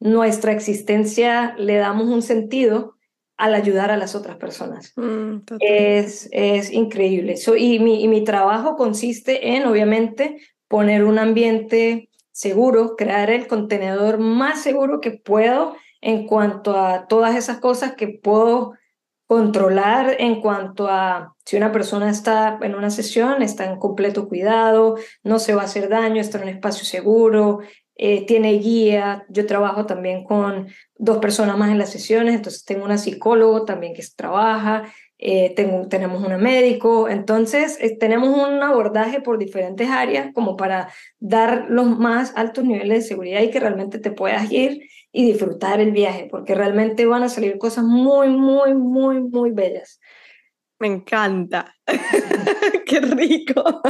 nuestra existencia le damos un sentido al ayudar a las otras personas. Mm, es, es increíble. y, mi, y mi trabajo consiste en, obviamente, poner un ambiente seguro, crear el contenedor más seguro que puedo en cuanto a todas esas cosas que puedo controlar en cuanto a si una persona está en una sesión, está en completo cuidado, no se va a hacer daño, está en un espacio seguro, eh, tiene guía. Yo trabajo también con dos personas más en las sesiones, entonces tengo una psicólogo también que trabaja, eh, tengo, tenemos un médico, entonces eh, tenemos un abordaje por diferentes áreas como para dar los más altos niveles de seguridad y que realmente te puedas ir y disfrutar el viaje, porque realmente van a salir cosas muy, muy, muy, muy bellas.
Me encanta. Qué rico.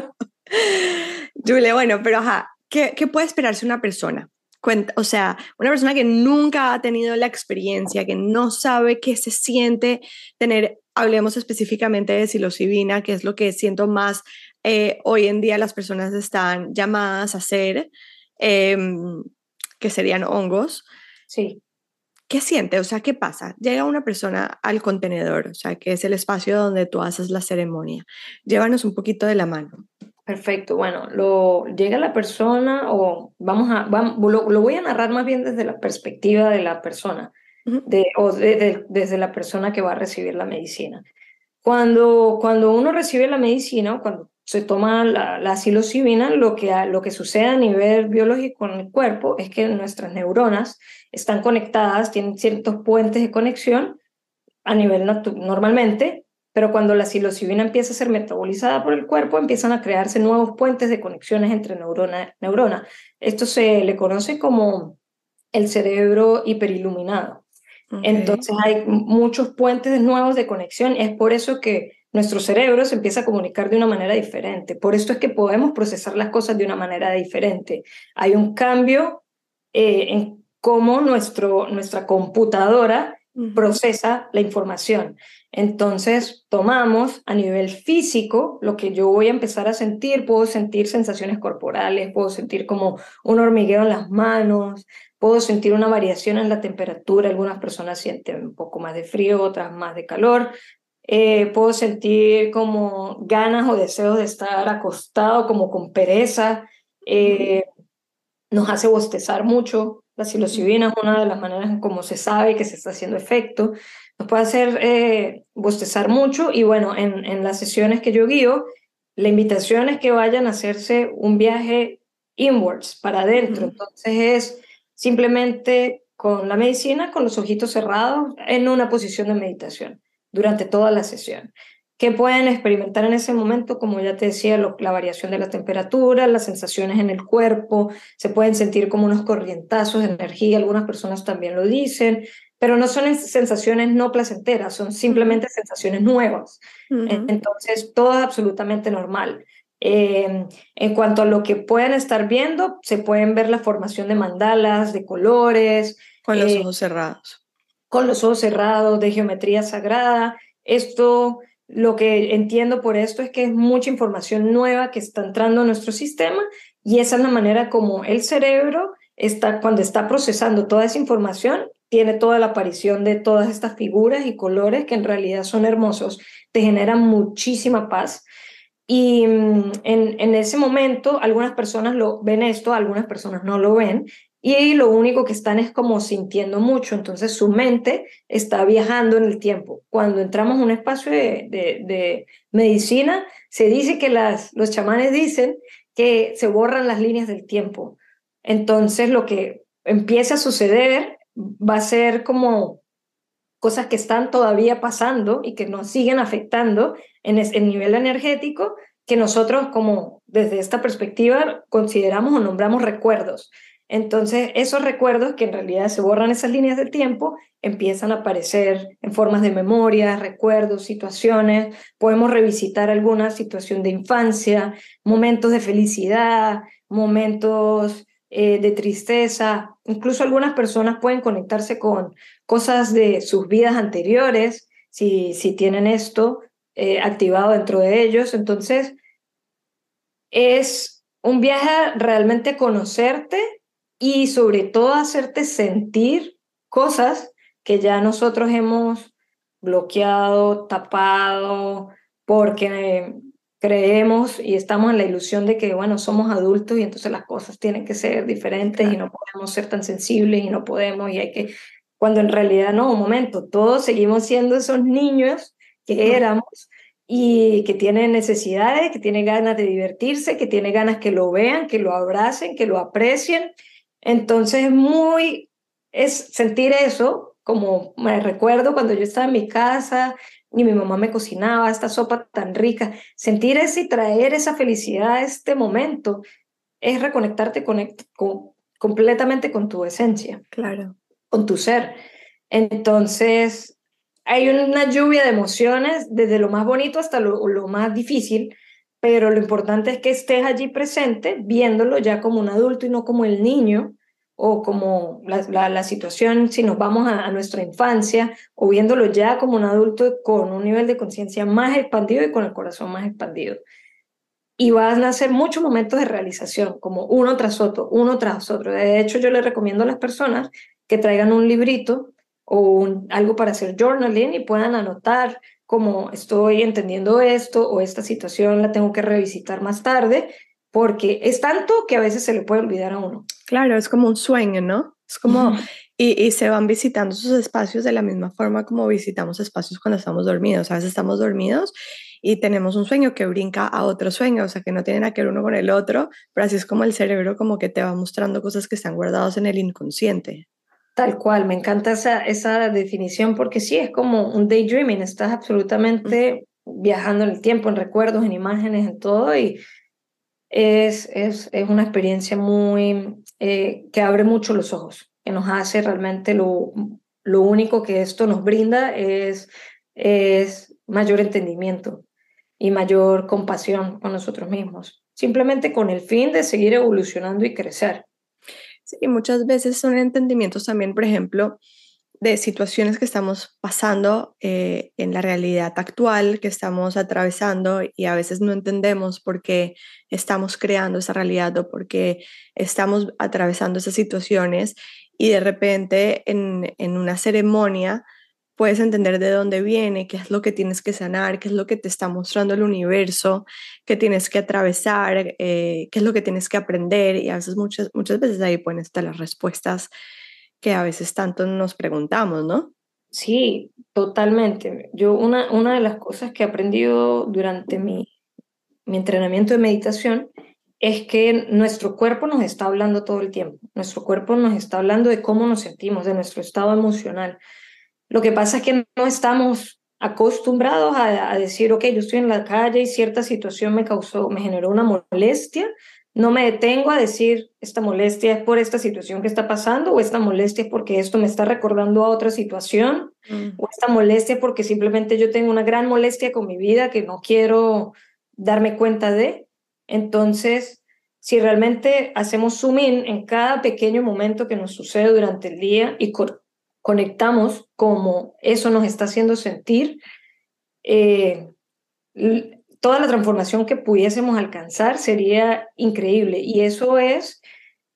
Julia, bueno, pero ajá, ¿qué, ¿qué puede esperarse una persona? O sea, una persona que nunca ha tenido la experiencia, que no sabe qué se siente tener hablemos específicamente de psilocibina, que es lo que siento más eh, hoy en día las personas están llamadas a hacer, em, que serían hongos.
Sí.
¿Qué siente? O sea, ¿qué pasa? Llega una persona al contenedor, o sea, que es el espacio donde tú haces la ceremonia. Llévanos un poquito de la mano.
Perfecto. Bueno, lo, llega la persona o vamos a, vamos, lo voy a narrar más bien desde la perspectiva de la persona de, o desde la persona que va a recibir la medicina. Cuando, cuando uno recibe la medicina o cuando se toma la, la psilocibina, lo que, lo que sucede a nivel biológico en el cuerpo es que nuestras neuronas están conectadas, tienen ciertos puentes de conexión a nivel normalmente, pero cuando la psilocibina empieza a ser metabolizada por el cuerpo, empiezan a crearse nuevos puentes de conexiones entre neurona neurona. Esto se le conoce como el cerebro hiperiluminado. Entonces hay muchos puentes nuevos de conexión. Es por eso que nuestro cerebro se empieza a comunicar de una manera diferente. Por esto es que podemos procesar las cosas de una manera diferente. Hay un cambio eh, en cómo nuestro, nuestra computadora procesa la información. Entonces, tomamos a nivel físico lo que yo voy a empezar a sentir, puedo sentir sensaciones corporales, puedo sentir como un hormigueo en las manos, Puedo sentir una variación en la temperatura, algunas personas sienten un poco más de frío, otras más de calor. Eh, puedo sentir como ganas o deseos de estar acostado, como con pereza. Eh, nos hace bostezar mucho. La psilocibina es una de las maneras en cómo se sabe que se está haciendo efecto. Nos puede hacer eh, bostezar mucho y bueno, en, en las sesiones que yo guío, la invitación es que vayan a hacerse un viaje inwards, para adentro. Entonces es simplemente con la medicina, con los ojitos cerrados, en una posición de meditación durante toda la sesión. ¿Qué pueden experimentar en ese momento? Como ya te decía, la variación de la temperatura, las sensaciones en el cuerpo, se pueden sentir como unos corrientazos de energía, algunas personas también lo dicen, pero no son sensaciones no placenteras, son simplemente sensaciones nuevas. Entonces, todo es absolutamente normal. Em, en cuanto a lo que pueden estar viendo, se pueden ver la formación de mandalas, de colores.
Con los eh, ojos cerrados.
Con los ojos cerrados, de geometría sagrada. Esto, lo que entiendo por esto es que es mucha información nueva que está entrando a nuestro sistema y esa es la manera como el cerebro está, cuando está procesando toda esa información, tiene toda la aparición de todas estas figuras y colores que en realidad son hermosos, te generan muchísima paz. Y mm, en, en ese momento algunas personas lo ven esto, algunas personas no lo ven, y lo único que están es como sintiendo mucho, entonces su mente está viajando en el tiempo. Cuando entramos a un espacio de, de, medicina, se dice que las, los chamanes dicen que se borran las líneas del tiempo. Entonces lo que empieza a suceder va a ser como cosas que están todavía pasando y que nos siguen afectando en el nivel energético que nosotros como desde esta perspectiva consideramos o nombramos recuerdos. Entonces, esos recuerdos que en realidad se borran esas líneas del tiempo, empiezan a aparecer en formas de memoria, recuerdos, situaciones. Podemos revisitar alguna situación de infancia, momentos de felicidad, momentos eh, de tristeza. Incluso algunas personas pueden conectarse con cosas de sus vidas anteriores, si, si tienen esto eh, activado dentro de ellos. Entonces, es un viaje realmente conocerte y sobre todo hacerte sentir cosas que ya nosotros hemos bloqueado, tapado, porque creemos y estamos en la ilusión de que, bueno, somos adultos y entonces las cosas tienen que ser diferentes y no podemos ser tan sensibles y no podemos y hay que, cuando en realidad no, un momento, todos seguimos siendo esos niños que éramos y que tienen necesidades, que tienen ganas de divertirse, que tienen ganas que lo vean, que lo abracen, que lo aprecien entonces, muy es sentir eso, como me recuerdo cuando yo estaba en mi casa y mi mamá me cocinaba esta sopa tan rica, sentir eso y traer esa felicidad a este momento es reconectarte completamente con tu esencia.
Claro.
Con tu ser. Entonces, hay una lluvia de emociones, desde lo más bonito hasta lo, lo más difícil, pero lo importante es que estés allí presente, viéndolo ya como un adulto y no como el niño o como la, la, situación si nos vamos a, nuestra infancia o viéndolo ya como un adulto con un nivel de conciencia más expandido y con el corazón más expandido. Y van a ser muchos momentos de realización, como uno tras otro, uno tras otro. De hecho, yo les recomiendo a las personas que traigan un librito o un, algo para hacer journaling y puedan anotar como estoy entendiendo esto o esta situación la tengo que revisitar más tarde, porque es tanto que a veces se le puede olvidar a uno.
Claro, es como un sueño, ¿no? Es como, y, y, se van visitando sus espacios de la misma forma como visitamos espacios cuando estamos dormidos. A veces estamos dormidos y tenemos un sueño que brinca a otro sueño, o sea, que no tienen nada que ver uno con el otro, pero así es como el cerebro como que te va mostrando cosas que están guardadas en el inconsciente.
Tal cual, me encanta esa, esa definición porque sí, es como un daydreaming, estás absolutamente viajando en el tiempo, en recuerdos, en imágenes, en todo y es, es, es una experiencia muy eh, que abre mucho los ojos, que nos hace realmente lo, lo único que esto nos brinda es, es mayor entendimiento y mayor compasión con nosotros mismos, simplemente con el fin de seguir evolucionando y crecer.
Sí, muchas veces son entendimientos también, por ejemplo, de situaciones que estamos pasando eh, en la realidad actual, que estamos atravesando y a veces no entendemos por qué estamos creando esa realidad o por qué estamos atravesando esas situaciones y de repente en, en una ceremonia puedes entender de dónde viene, qué es lo que tienes que sanar, qué es lo que te está mostrando el universo, qué tienes que atravesar, eh, qué es lo que tienes que aprender y a veces muchas, muchas veces ahí pueden estar las respuestas que a veces tanto nos preguntamos, ¿no?
Sí, totalmente. Yo una, una de las cosas que he aprendido durante mi, mi entrenamiento de meditación es que nuestro cuerpo nos está hablando todo el tiempo. Nuestro cuerpo nos está hablando de cómo nos sentimos, de nuestro estado emocional. Lo que pasa es que no estamos acostumbrados a, a, decir, ok, yo estoy en la calle y cierta situación me causó, me generó una molestia, no me detengo a decir, esta molestia es por esta situación que está pasando, o esta molestia es porque esto me está recordando a otra situación, mm. o esta molestia es porque simplemente yo tengo una gran molestia con mi vida que no quiero darme cuenta de. Entonces, si realmente hacemos zoom in en cada pequeño momento que nos sucede durante el día y conectamos como eso nos está haciendo sentir, eh, toda la transformación que pudiésemos alcanzar sería increíble. Y eso es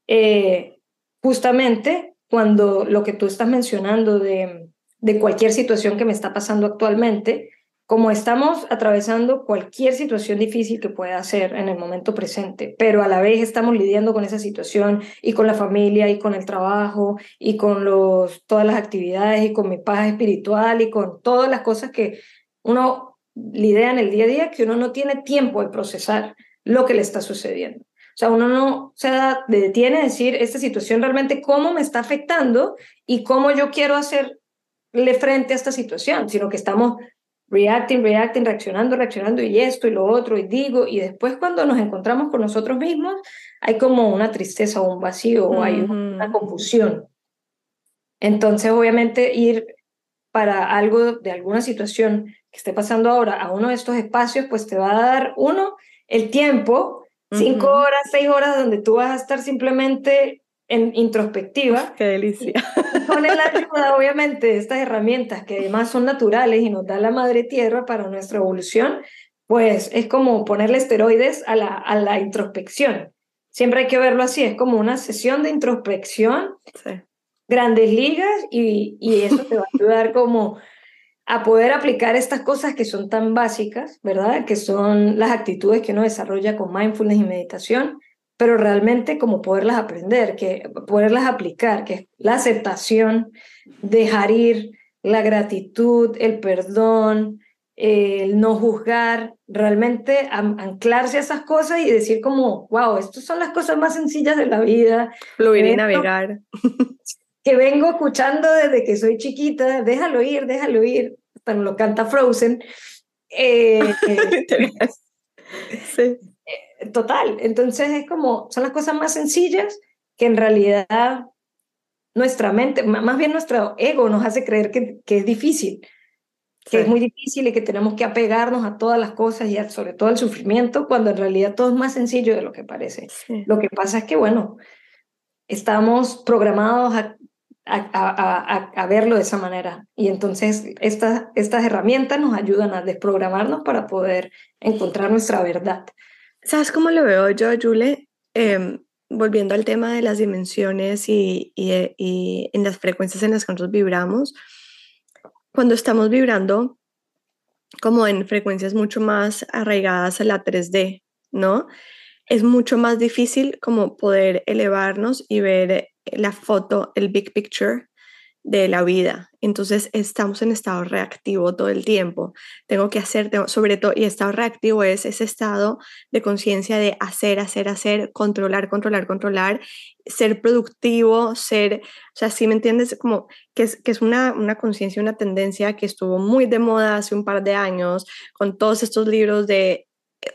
eh, justamente cuando lo que tú estás mencionando de, de cualquier situación que me está pasando actualmente, como estamos atravesando cualquier situación difícil que pueda ser en el momento presente, pero a la vez estamos lidiando con esa situación y con la familia y con el trabajo y con los, todas las actividades y con mi paz espiritual y con todas las cosas que uno lidia en el día a día, que uno no tiene tiempo de procesar lo que le está sucediendo. O sea, uno no se detiene a decir, esta situación realmente cómo me está afectando y cómo yo quiero hacerle frente a esta situación, sino que estamos reacting, reacting, reaccionando, reaccionando y esto y lo otro y digo, y después cuando nos encontramos con nosotros mismos, hay como una tristeza o un vacío o hay una confusión. Entonces, obviamente, ir para algo de alguna situación que esté pasando ahora a uno de estos espacios, pues te va a dar uno el tiempo, cinco horas, seis horas, donde tú vas a estar simplemente en introspectiva.
Qué delicia.
Con la ayuda, obviamente, de estas herramientas que además son naturales y nos da la madre tierra para nuestra evolución, pues es como ponerle esteroides a la, a la introspección. Siempre hay que verlo así, es como una sesión de introspección, grandes ligas, y, y eso te va a ayudar como a poder aplicar estas cosas que son tan básicas, ¿verdad? Que son las actitudes que uno desarrolla con mindfulness y meditación, pero realmente como poderlas aprender, que poderlas aplicar, que es la aceptación, dejar ir, la gratitud, el perdón, el no juzgar, realmente anclarse a esas cosas y decir como, wow, estas son las cosas más sencillas de la vida.
Fluir y navegar.
Que vengo escuchando desde que soy chiquita, déjalo ir, déjalo ir, hasta lo canta Frozen. Eh, sí total. Entonces es como, son las cosas más sencillas que en realidad nuestra mente, más bien nuestro ego nos hace creer que, que es difícil, que es muy difícil y que tenemos que apegarnos a todas las cosas y sobre todo al sufrimiento, cuando en realidad todo es más sencillo de lo que parece. Lo que pasa es que, bueno, estamos programados a, a, a, verlo de esa manera. Y entonces estas, estas herramientas nos ayudan a desprogramarnos para poder encontrar nuestra verdad.
¿Sabes cómo lo veo yo, Jule? Em, volviendo al tema de las dimensiones y, y, y, en las frecuencias en las que nosotros vibramos, cuando estamos vibrando como en frecuencias mucho más arraigadas a la 3D, ¿no? Es mucho más difícil como poder elevarnos y ver la foto, el big picture de la vida. Entonces estamos en estado reactivo todo el tiempo. Tengo que hacer, sobre todo, y estado reactivo es ese estado de conciencia de hacer, hacer, hacer, controlar, controlar, controlar, ser productivo, ser, o sea, si me entiendes, como que es, que es una, una conciencia, una tendencia que estuvo muy de moda hace un par de años con todos estos libros de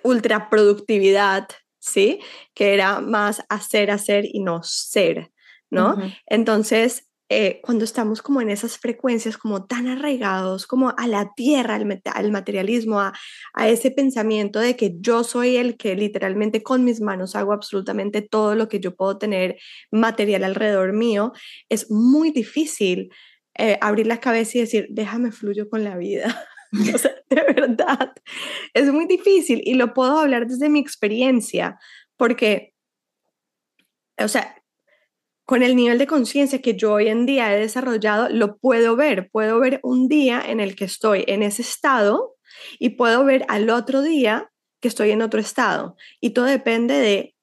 ultra productividad, ¿sí? Que era más hacer, hacer y no ser, ¿no? Entonces, eh, cuando estamos como en esas frecuencias como tan arraigados como a la tierra, al, al materialismo, a, a, ese pensamiento de que yo soy el que literalmente con mis manos hago absolutamente todo lo que yo puedo tener material alrededor mío, es muy difícil eh, abrir la cabeza y decir, déjame fluyo con la vida. o sea, de verdad, es muy difícil y lo puedo hablar desde mi experiencia porque, o sea, con el nivel de conciencia que yo hoy en día he desarrollado, lo puedo ver. Puedo ver un día en el que estoy en ese estado y puedo ver al otro día que estoy en otro estado. Y todo depende de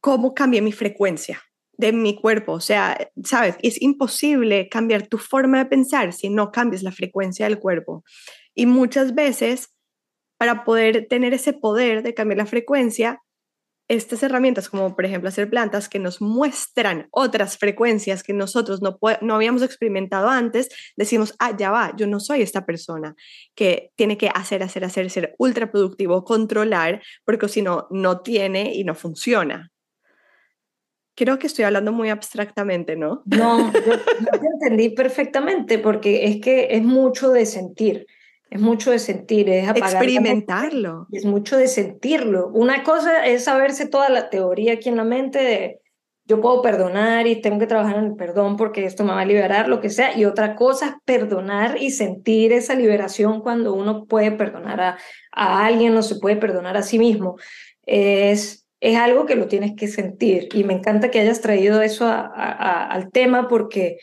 cómo cambie mi frecuencia de mi cuerpo. O sea, sabes, es imposible cambiar tu forma de pensar si no cambias la frecuencia del cuerpo. Y muchas veces, para poder tener ese poder de cambiar la frecuencia, estas herramientas, como por ejemplo hacer plantas, que nos muestran otras frecuencias que nosotros no, no habíamos experimentado antes, decimos, ah, ya va, yo no soy esta persona que tiene que hacer, hacer, hacer, ser ultra productivo, controlar, porque si no, no tiene y no funciona. Creo que estoy hablando muy abstractamente, ¿no?
No, yo, yo te entendí perfectamente, porque es que es mucho de sentir. Es mucho de sentir, es
apagar. Experimentarlo.
Es mucho de sentirlo. Una cosa es saberse toda la teoría aquí en la mente de yo puedo perdonar y tengo que trabajar en el perdón porque esto me va a liberar, lo que sea. Y otra cosa es perdonar y sentir esa liberación cuando uno puede perdonar a, a alguien o se puede perdonar a sí mismo. Es es algo que lo tienes que sentir. Y me encanta que hayas traído eso al tema porque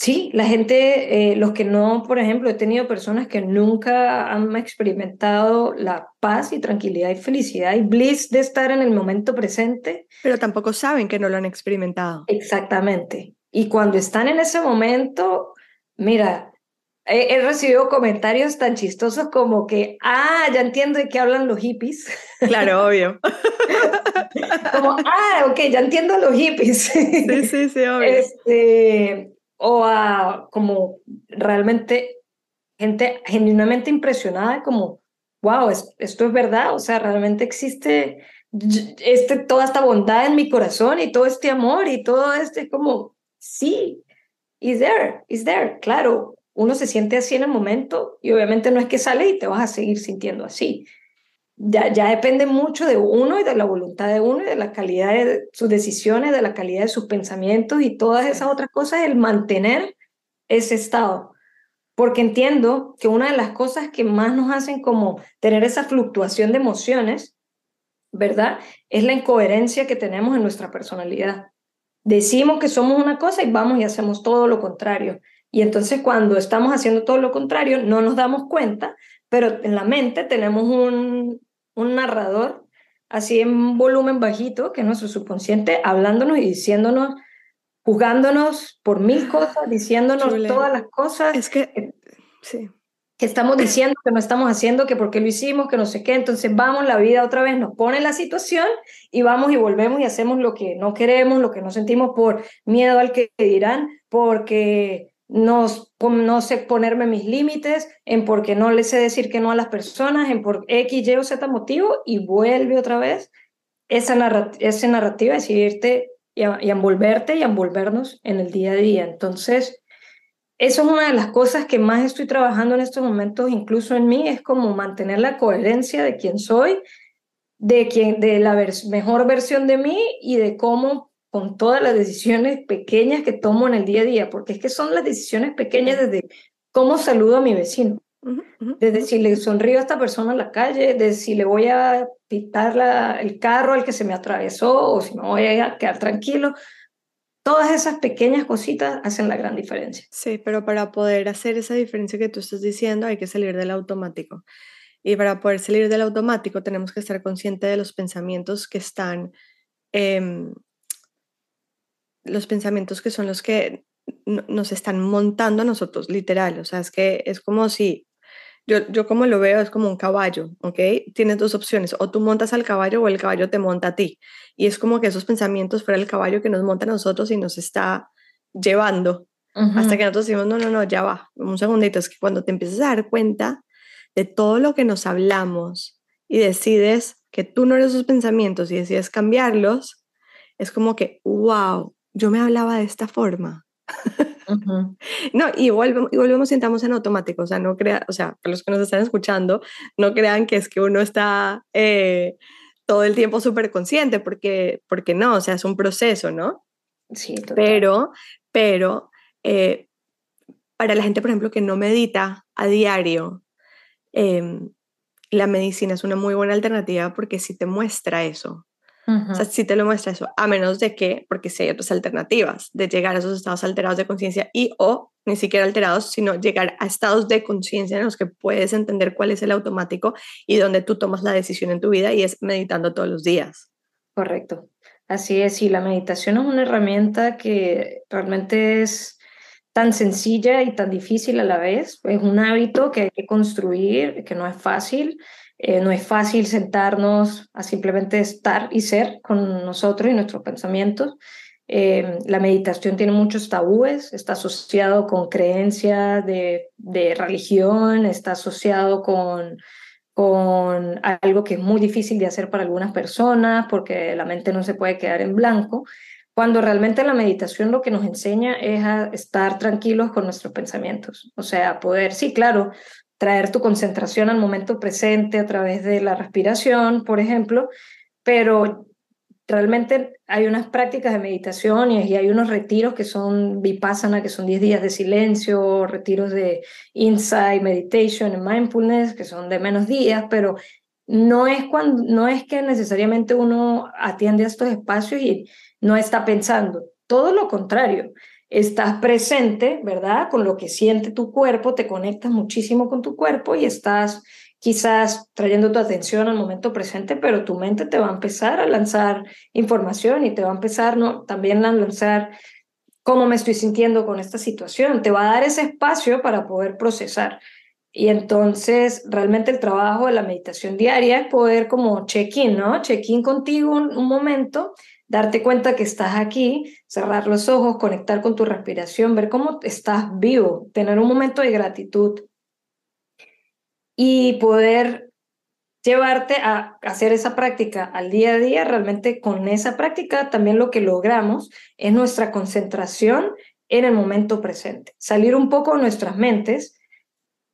sí, la gente, eh, los que no, por ejemplo, he tenido personas que nunca han experimentado la paz y tranquilidad y felicidad y bliss de estar en el momento presente.
Pero tampoco saben que no lo han experimentado.
Exactamente. Y cuando están en ese momento, mira, He, recibido comentarios tan chistosos como que, ah, ya entiendo de qué hablan los hippies.
Claro, obvio.
como, ah, ok, ya entiendo los hippies.
Sí, sí, sí, obvio.
Este, o a como realmente gente genuinamente impresionada, como, wow, esto es verdad, o sea, realmente existe este, toda esta bondad en mi corazón y todo este amor y todo este, como, sí, is there, is there, claro, uno se siente así en el momento y obviamente no es que sale y te vas a seguir sintiendo así. Ya, ya depende mucho de uno y de la voluntad de uno y de la calidad de sus decisiones, de la calidad de sus pensamientos y todas esas otras cosas, el mantener ese estado. Porque entiendo que una de las cosas que más nos hacen como tener esa fluctuación de emociones, ¿verdad? Es la incoherencia que tenemos en nuestra personalidad. Decimos que somos una cosa y vamos y hacemos todo lo contrario. Y entonces cuando estamos haciendo todo lo contrario, no nos damos cuenta, pero en la mente tenemos un, un narrador así en volumen bajito, que es nuestro subconsciente, hablándonos y diciéndonos, jugándonos por mil cosas, diciéndonos todas las cosas.
Es que, sí.
Que estamos diciendo que no estamos haciendo, que por qué lo hicimos, que no sé qué. Entonces vamos, la vida otra vez nos pone la situación y vamos y volvemos y hacemos lo que no queremos, lo que no sentimos por miedo al que dirán, porque no, no sé ponerme mis límites, en porque no le sé decir que no a las personas, en por X, Y o Z motivo, y vuelve otra vez esa, narrativa, esa narrativa, decidirte y, y envolverte y envolvernos en el día a día. Entonces, eso es una de las cosas que más estoy trabajando en estos momentos, incluso en mí, es como mantener la coherencia de quién soy, de, quién, de la mejor versión de mí y de cómo con todas las decisiones pequeñas que tomo en el día a día, porque es que son las decisiones pequeñas desde cómo saludo a mi vecino, desde si le sonrío a esta persona en la calle, desde si le voy a pitar la, el carro al que se me atravesó o si me voy a quedar tranquilo. Todas esas pequeñas cositas hacen la gran diferencia.
Sí, pero para poder hacer esa diferencia que tú estás diciendo hay que salir del automático. Y para poder salir del automático tenemos que estar conscientes de los pensamientos que están eh, los pensamientos que son los que nos están montando a nosotros, literal. O sea, es que es como si, yo, yo como lo veo, es como un caballo, ¿ok? Tienes dos opciones, o tú montas al caballo o el caballo te monta a ti. Y es como que esos pensamientos fuera el caballo que nos monta a nosotros y nos está llevando. Hasta que nosotros decimos, no, no, no, ya va, un segundito, es que cuando te empiezas a dar cuenta de todo lo que nos hablamos y decides que tú no eres esos pensamientos y decides cambiarlos, es como que, wow, yo me hablaba de esta forma. no, y volvemos, y volvemos y entramos en automático, o sea, no crea, o sea, para los que nos están escuchando, no crean que es que uno está eh, todo el tiempo súper consciente, porque, porque no, o sea, es un proceso, ¿no?
Sí, total.
Pero, pero, eh, para la gente, por ejemplo, que no medita a diario, em, la medicina es una muy buena alternativa porque sí te muestra eso. O sea, sí te lo muestra eso, a menos de que, porque si hay otras alternativas de llegar a esos estados alterados de conciencia y o ni siquiera alterados, sino llegar a estados de conciencia en los que puedes entender cuál es el automático y donde tú tomas la decisión en tu vida y es meditando todos los días.
Correcto. Así es, y la meditación es una herramienta que realmente es tan sencilla y tan difícil a la vez. Es un hábito que hay que construir, que no es fácil. Eh, no es fácil sentarnos a simplemente estar y ser con nosotros y nuestros pensamientos. Eh, la meditación tiene muchos tabúes, está asociado con creencias de, de, religión, está asociado con, con algo que es muy difícil de hacer para algunas personas porque la mente no se puede quedar en blanco, cuando realmente la meditación lo que nos enseña es a estar tranquilos con nuestros pensamientos, o sea, poder, sí, claro, traer tu concentración al momento presente a través de la respiración, por ejemplo, pero realmente hay unas prácticas de meditación y, hay unos retiros que son vipassana, que son 10 días de silencio, retiros de insight, meditation, mindfulness, que son de menos días, pero no es, cuando, no es que necesariamente uno atiende a estos espacios y no está pensando, todo lo contrario, estás presente, ¿verdad? Con lo que siente tu cuerpo, te conectas muchísimo con tu cuerpo y estás quizás trayendo tu atención al momento presente, pero tu mente te va a empezar a lanzar información y te va a empezar ¿no? también a lanzar cómo me estoy sintiendo con esta situación, te va a dar ese espacio para poder procesar. Y entonces realmente el trabajo de la meditación diaria es poder como check-in, ¿no? Check-in contigo un, un, momento, darte cuenta que estás aquí, cerrar los ojos, conectar con tu respiración, ver cómo estás vivo, tener un momento de gratitud y poder llevarte a hacer esa práctica al día a día, realmente con esa práctica también lo que logramos es nuestra concentración en el momento presente, salir un poco de nuestras mentes,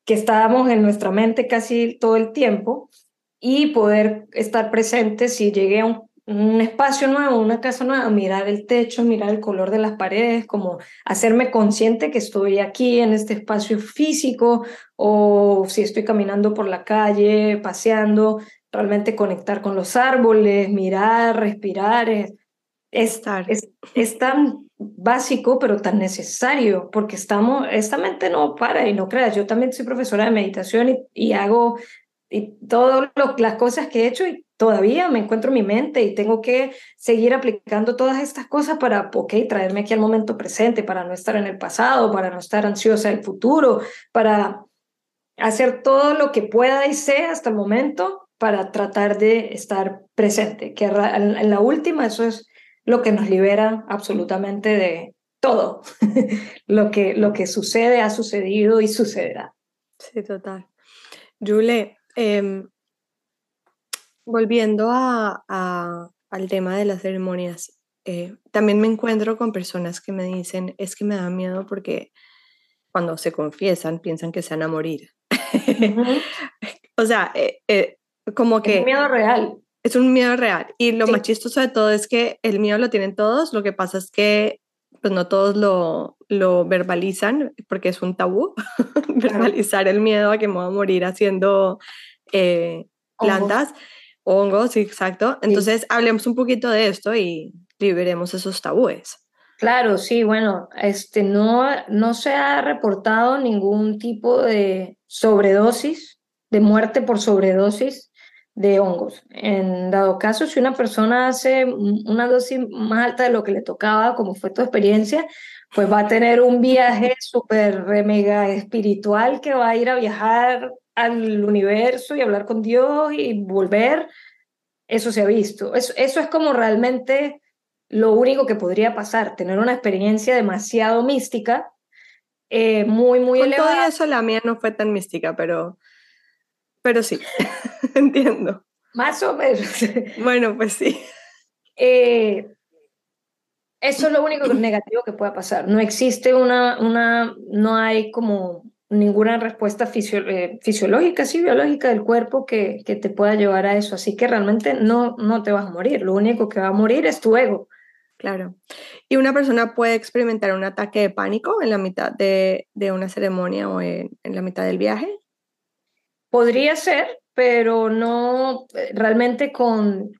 que estábamos en nuestra mente casi todo el tiempo, y poder estar presentes si llegué a un un espacio nuevo, una casa nueva, mirar el techo, mirar el color de las paredes, como hacerme consciente que estoy aquí en este espacio físico o si estoy caminando por la calle, paseando, realmente conectar con los árboles, mirar, respirar. Es, es, es, tan básico, pero tan necesario, porque estamos, esta mente no para y no creas. Yo también soy profesora de meditación y, y hago y todas las cosas que he hecho y todavía me encuentro en mi mente y tengo que seguir aplicando todas estas cosas para, ok, traerme aquí al momento presente, para no estar en el pasado, para no estar ansiosa del futuro, para hacer todo lo que pueda y sea hasta el momento para tratar de estar presente, que en la última eso es lo que nos libera absolutamente de todo, lo, que, lo que sucede, ha sucedido y sucederá.
Sí, total. Julie, em, volviendo a, al tema de las ceremonias, eh, también me encuentro con personas que me dicen, es que me da miedo porque cuando se confiesan piensan que se van a morir. o sea, eh, eh, como que...
Es un miedo real.
Es un miedo real. Y lo más chistoso de todo es que el miedo lo tienen todos, lo que pasa es que pues no todos lo, lo verbalizan porque es un tabú, verbalizar el miedo a que me voy a morir haciendo plantas. Hongos, sí, exacto. Entonces, hablemos un poquito de esto y liberemos esos tabúes.
Claro, sí, bueno, este, no, no se ha reportado ningún tipo de sobredosis, de muerte por sobredosis de hongos. En dado caso, si una persona hace una dosis más alta de lo que le tocaba, como fue tu experiencia, pues va a tener un viaje súper mega espiritual que va a ir a viajar al universo y hablar con Dios y volver, eso se ha visto. Eso, eso es como realmente lo único que podría pasar, tener una experiencia demasiado mística, eh, muy, muy
con Todo eso la mía no fue tan mística, pero, pero sí, entiendo.
Más o menos.
Bueno, pues sí.
Eh, eso es lo único negativo que pueda pasar. No existe una, una, no hay como ninguna respuesta eh, fisiológica, sí, biológica del cuerpo que, que te pueda llevar a eso. Así que realmente no, no te vas a morir. Lo único que va a morir es tu ego.
Claro. ¿Y una persona puede experimentar un ataque de pánico en la mitad de, de una ceremonia o en, en, la mitad del viaje?
Podría ser, pero no eh, realmente con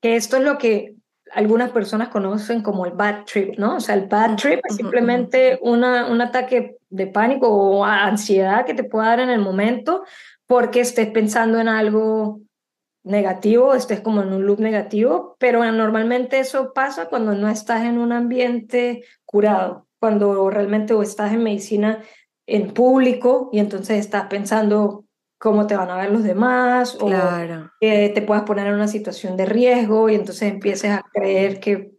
que esto es lo que algunas personas conocen como el bad trip, ¿no? O sea, el bad trip es simplemente una, un ataque de pánico o ansiedad que te pueda dar en el momento porque estés pensando en algo negativo, estés como en un loop negativo, pero normalmente eso pasa cuando no estás en un ambiente curado, cuando realmente o estás en medicina en público y entonces estás pensando cómo te van a ver los demás o que te puedas poner en una situación de riesgo y entonces empieces a creer que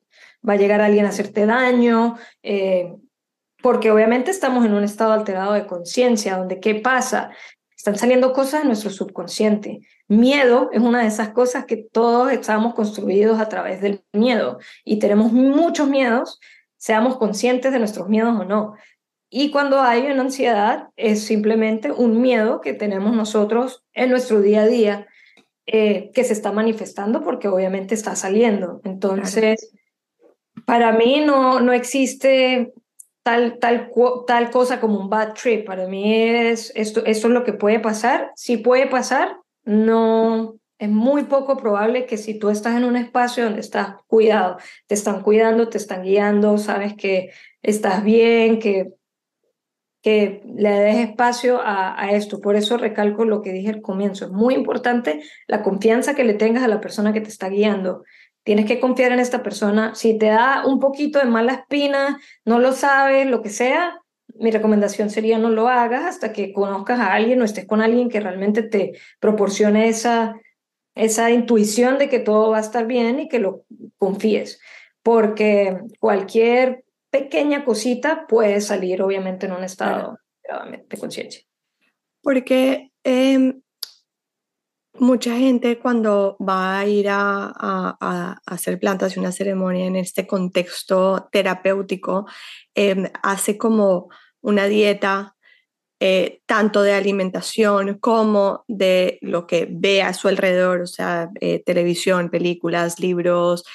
va a llegar alguien a hacerte daño, eh, porque obviamente estamos en un estado alterado de conciencia, donde ¿qué pasa? Están saliendo cosas de nuestro subconsciente. Miedo es una de esas cosas que todos estamos construidos a través del miedo y tenemos muchos miedos, seamos conscientes de nuestros miedos o no. Y cuando hay una ansiedad, es simplemente un miedo que tenemos nosotros en nuestro día a día, eh, que se está manifestando porque obviamente está saliendo. Entonces, para mí no, no existe tal, tal, tal cosa como un bad trip. Para mí es esto, esto es lo que puede pasar. Si puede pasar, no, es muy poco probable que si tú estás en un espacio donde estás cuidado, te están cuidando, te están guiando, sabes que estás bien, que, le des espacio a, a esto. Por eso recalco lo que dije al comienzo. Es muy importante la confianza que le tengas a la persona que te está guiando. Tienes que confiar en esta persona. Si te da un poquito de mala espina, no lo sabes, lo que sea, mi recomendación sería no lo hagas hasta que conozcas a alguien o estés con alguien que realmente te proporcione esa, esa intuición de que todo va a estar bien y que lo confíes, porque cualquier pequeña cosita puede salir obviamente en un estado de conciencia.
Porque em, mucha gente cuando va a ir a, a, hacer plantas y una ceremonia en este contexto terapéutico, em, hace como una dieta eh, tanto de alimentación como de lo que ve a su alrededor, o sea, eh, televisión, películas, libros,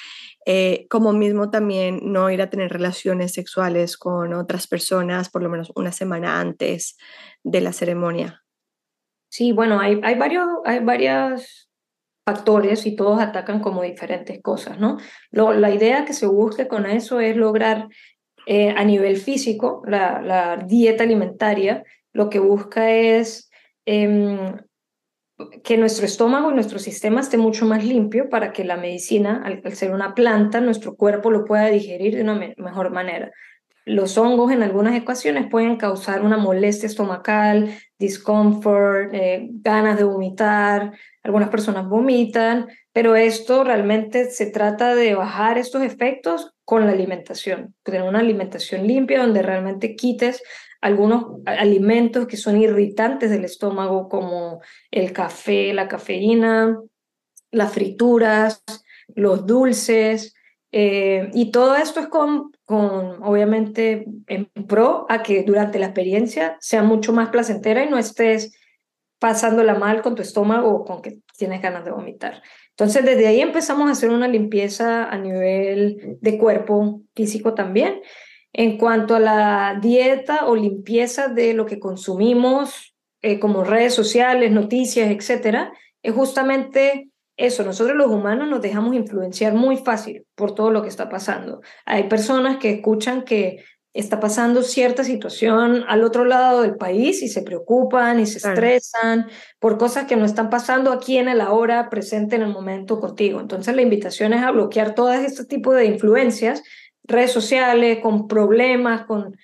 eh, como mismo también no ir a tener relaciones sexuales con otras personas por lo menos una semana antes de la ceremonia.
Sí, bueno, hay, hay, varios, hay varios factores y todos atacan como diferentes cosas, ¿no? Lo, la idea que se busque con eso es lograr a nivel físico, la, la dieta alimentaria, lo que busca es em, que nuestro estómago y nuestro sistema esté mucho más limpio para que la medicina, al, ser una planta, nuestro cuerpo lo pueda digerir de una mejor manera. Los hongos en algunas ecuaciones pueden causar una molestia estomacal, discomfort, eh, ganas de vomitar, algunas personas vomitan, pero esto realmente se trata de bajar estos efectos con la alimentación, tener una alimentación limpia donde realmente quites algunos alimentos que son irritantes del estómago, como el café, la cafeína, las frituras, los dulces, eh, y todo esto es con, con, obviamente, en pro a que durante la experiencia sea mucho más placentera y no estés pasándola mal con tu estómago o con que tienes ganas de vomitar. Entonces, desde ahí empezamos a hacer una limpieza a nivel de cuerpo físico también. En cuanto a la dieta o limpieza de lo que consumimos, eh, como redes sociales, noticias, etcétera, es justamente eso. Nosotros los humanos nos dejamos influenciar muy fácil por todo lo que está pasando. Hay personas que escuchan que está pasando cierta situación al otro lado del país y se preocupan y se estresan por cosas que no están pasando aquí en el ahora presente en el momento contigo. Entonces la invitación es a bloquear todo este tipo de influencias redes sociales, con problemas, con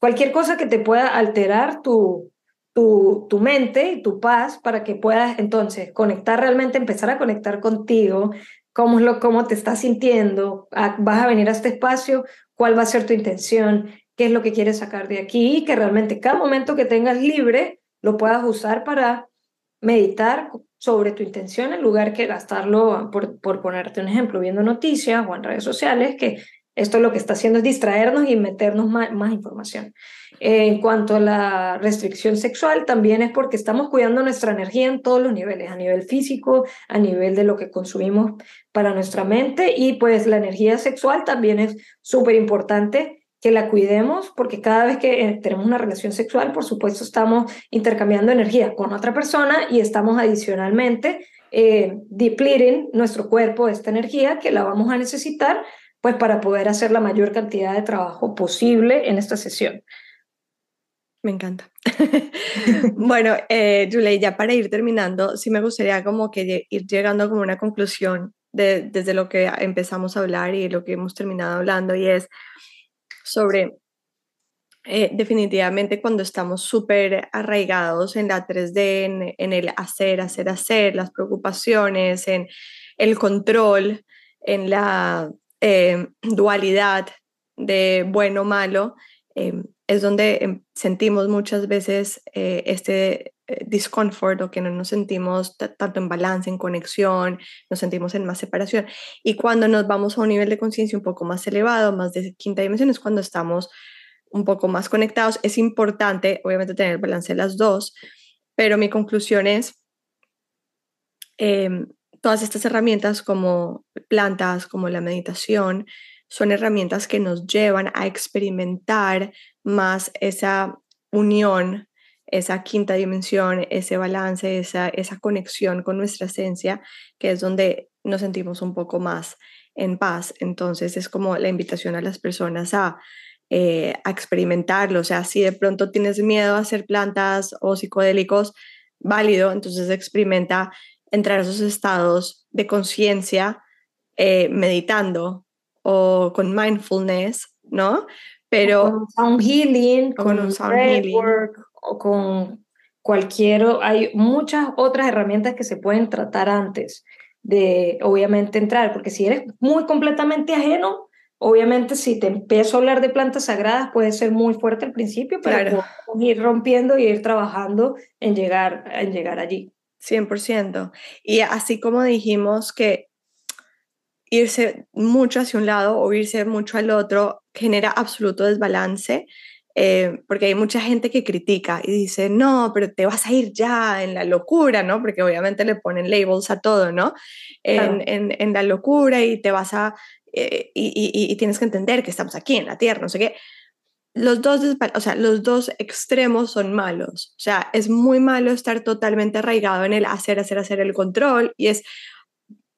cualquier cosa que te pueda alterar tu, tu, tu mente y tu paz para que puedas entonces conectar realmente, empezar a conectar contigo, cómo, es lo, cómo te estás sintiendo, vas a venir a este espacio, cuál va a ser tu intención, qué es lo que quieres sacar de aquí y que realmente cada momento que tengas libre lo puedas usar para meditar sobre tu intención en lugar que gastarlo, por, por ponerte un ejemplo, viendo noticias o en redes sociales, que esto lo que está haciendo es distraernos y meternos más, información. en cuanto a la restricción sexual, también es porque estamos cuidando nuestra energía en todos los niveles, a nivel físico, a nivel de lo que consumimos para nuestra mente y pues la energía sexual también es súper importante que la cuidemos porque cada vez que eh, tenemos una relación sexual, por supuesto, estamos intercambiando energía con otra persona y estamos adicionalmente eh, depleting nuestro cuerpo de esta energía que la vamos a necesitar pues para poder hacer la mayor cantidad de trabajo posible en esta sesión.
Me encanta. bueno, eh, Julie, ya para ir terminando, sí me gustaría como que ir llegando como una conclusión de, desde lo que empezamos a hablar y lo que hemos terminado hablando y es sobre eh, definitivamente cuando estamos súper arraigados en la 3D, en, en, el hacer, hacer, hacer, las preocupaciones, en el control, en la eh, dualidad de bueno malo, eh, es donde em, sentimos muchas veces eh, este discomfort o que no nos sentimos tanto en balance, en conexión, nos sentimos en más separación. Y cuando nos vamos a un nivel de conciencia un poco más elevado, más de quinta dimensión, es cuando estamos un poco más conectados. Es importante, obviamente, tener el balance de las dos, pero mi conclusión es, em, todas estas herramientas como plantas, como la meditación, son herramientas que nos llevan a experimentar más esa unión esa quinta dimensión, ese balance, esa, esa conexión con nuestra esencia, que es donde nos sentimos un poco más en paz. Entonces es como la invitación a las personas a, eh, a experimentarlo. O sea, si de pronto tienes miedo a hacer plantas o psicodélicos, válido, entonces experimenta entrar a esos estados de conciencia eh, meditando o con mindfulness, ¿no?
Pero con un sound healing, con, un sound healing. o con cualquier, hay muchas otras herramientas que se pueden tratar antes de, obviamente, entrar, porque si eres muy completamente ajeno, obviamente si te empiezo a hablar de plantas sagradas puede ser muy fuerte al principio, pero ir rompiendo y ir trabajando en llegar, en llegar allí.
100%. Y así como dijimos que irse mucho hacia un lado o irse mucho al otro genera absoluto desbalance, eh, porque hay mucha gente que critica y dice, no, pero te vas a ir ya en la locura, ¿no? Porque obviamente le ponen labels a todo, ¿no? En, en, en la locura y te vas a, eh, y, y, tienes que entender que estamos aquí en la Tierra, no sé qué. Los dos, o sea, los dos extremos son malos. O sea, es muy malo estar totalmente arraigado en el hacer, hacer, hacer el control y es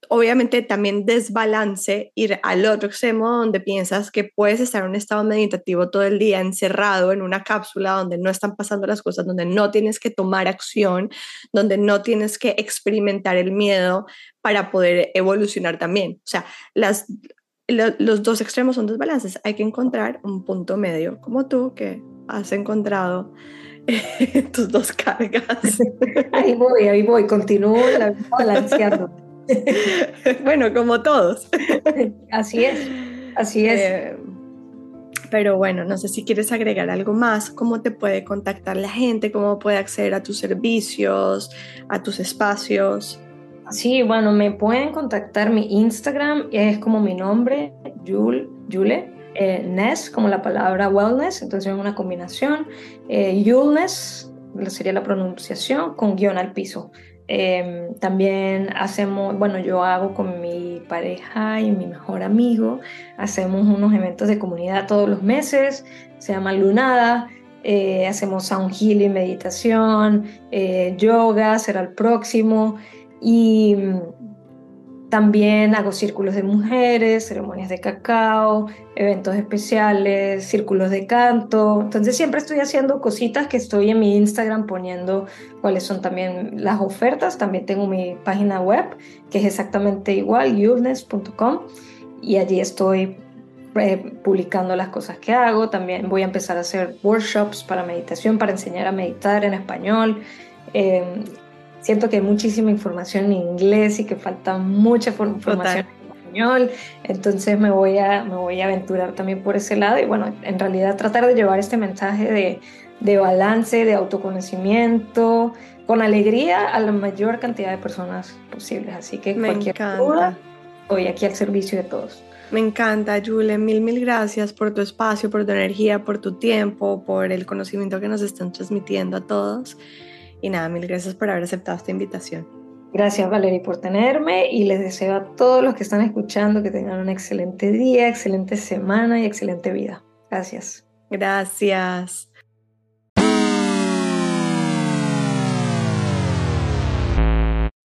obviamente también desbalance ir al otro extremo donde piensas que puedes estar en un estado meditativo todo el día encerrado en una cápsula donde no están pasando las cosas, donde no tienes que tomar acción, donde no tienes que experimentar el miedo para poder evolucionar también. O sea, las, los dos extremos son desbalances. Hay que encontrar un punto medio, como tú que has encontrado tus dos cargas.
Ahí voy, ahí voy, continúo balanceando.
bueno, como todos.
Así es, así es. Eh,
pero bueno, no sé si quieres agregar algo más, cómo te puede contactar la gente, cómo puede acceder a tus servicios, a tus espacios.
Sí, bueno, me pueden contactar mi Instagram, es como mi nombre, Jule, Jule eh, Ness, como la palabra wellness, entonces es una combinación. Eh, Yuleness sería la pronunciación, con guion al piso. Em, también hacemos, bueno, yo hago con mi pareja y mi mejor amigo, hacemos unos eventos de comunidad todos los meses, se llama Lunada, eh, hacemos sound healing, meditación, eh, yoga, será el próximo, y también hago círculos de mujeres, ceremonias de cacao, eventos especiales, círculos de canto. Entonces siempre estoy haciendo cositas que estoy en mi Instagram poniendo cuáles son también las ofertas. También tengo mi página web que es exactamente igual, yourness.com y allí estoy eh, publicando las cosas que hago. También voy a empezar a hacer workshops para meditación, para enseñar a meditar en español. Eh, siento que hay muchísima información en inglés y que falta mucha información en español, entonces me voy, a, me voy a aventurar también por ese lado y bueno, en realidad tratar de llevar este mensaje de, de balance, de autoconocimiento, con alegría a la mayor cantidad de personas posibles. Así que me cualquier encanta. duda, estoy aquí al servicio de todos.
Me encanta, Julie. Mil, mil gracias por tu espacio, por tu energía, por tu tiempo, por el conocimiento que nos están transmitiendo a todos. Y nada, mil gracias por haber aceptado esta invitación.
Gracias Valerie por tenerme y les deseo a todos los que están escuchando que tengan un excelente día, excelente semana y excelente vida. Gracias.
Gracias.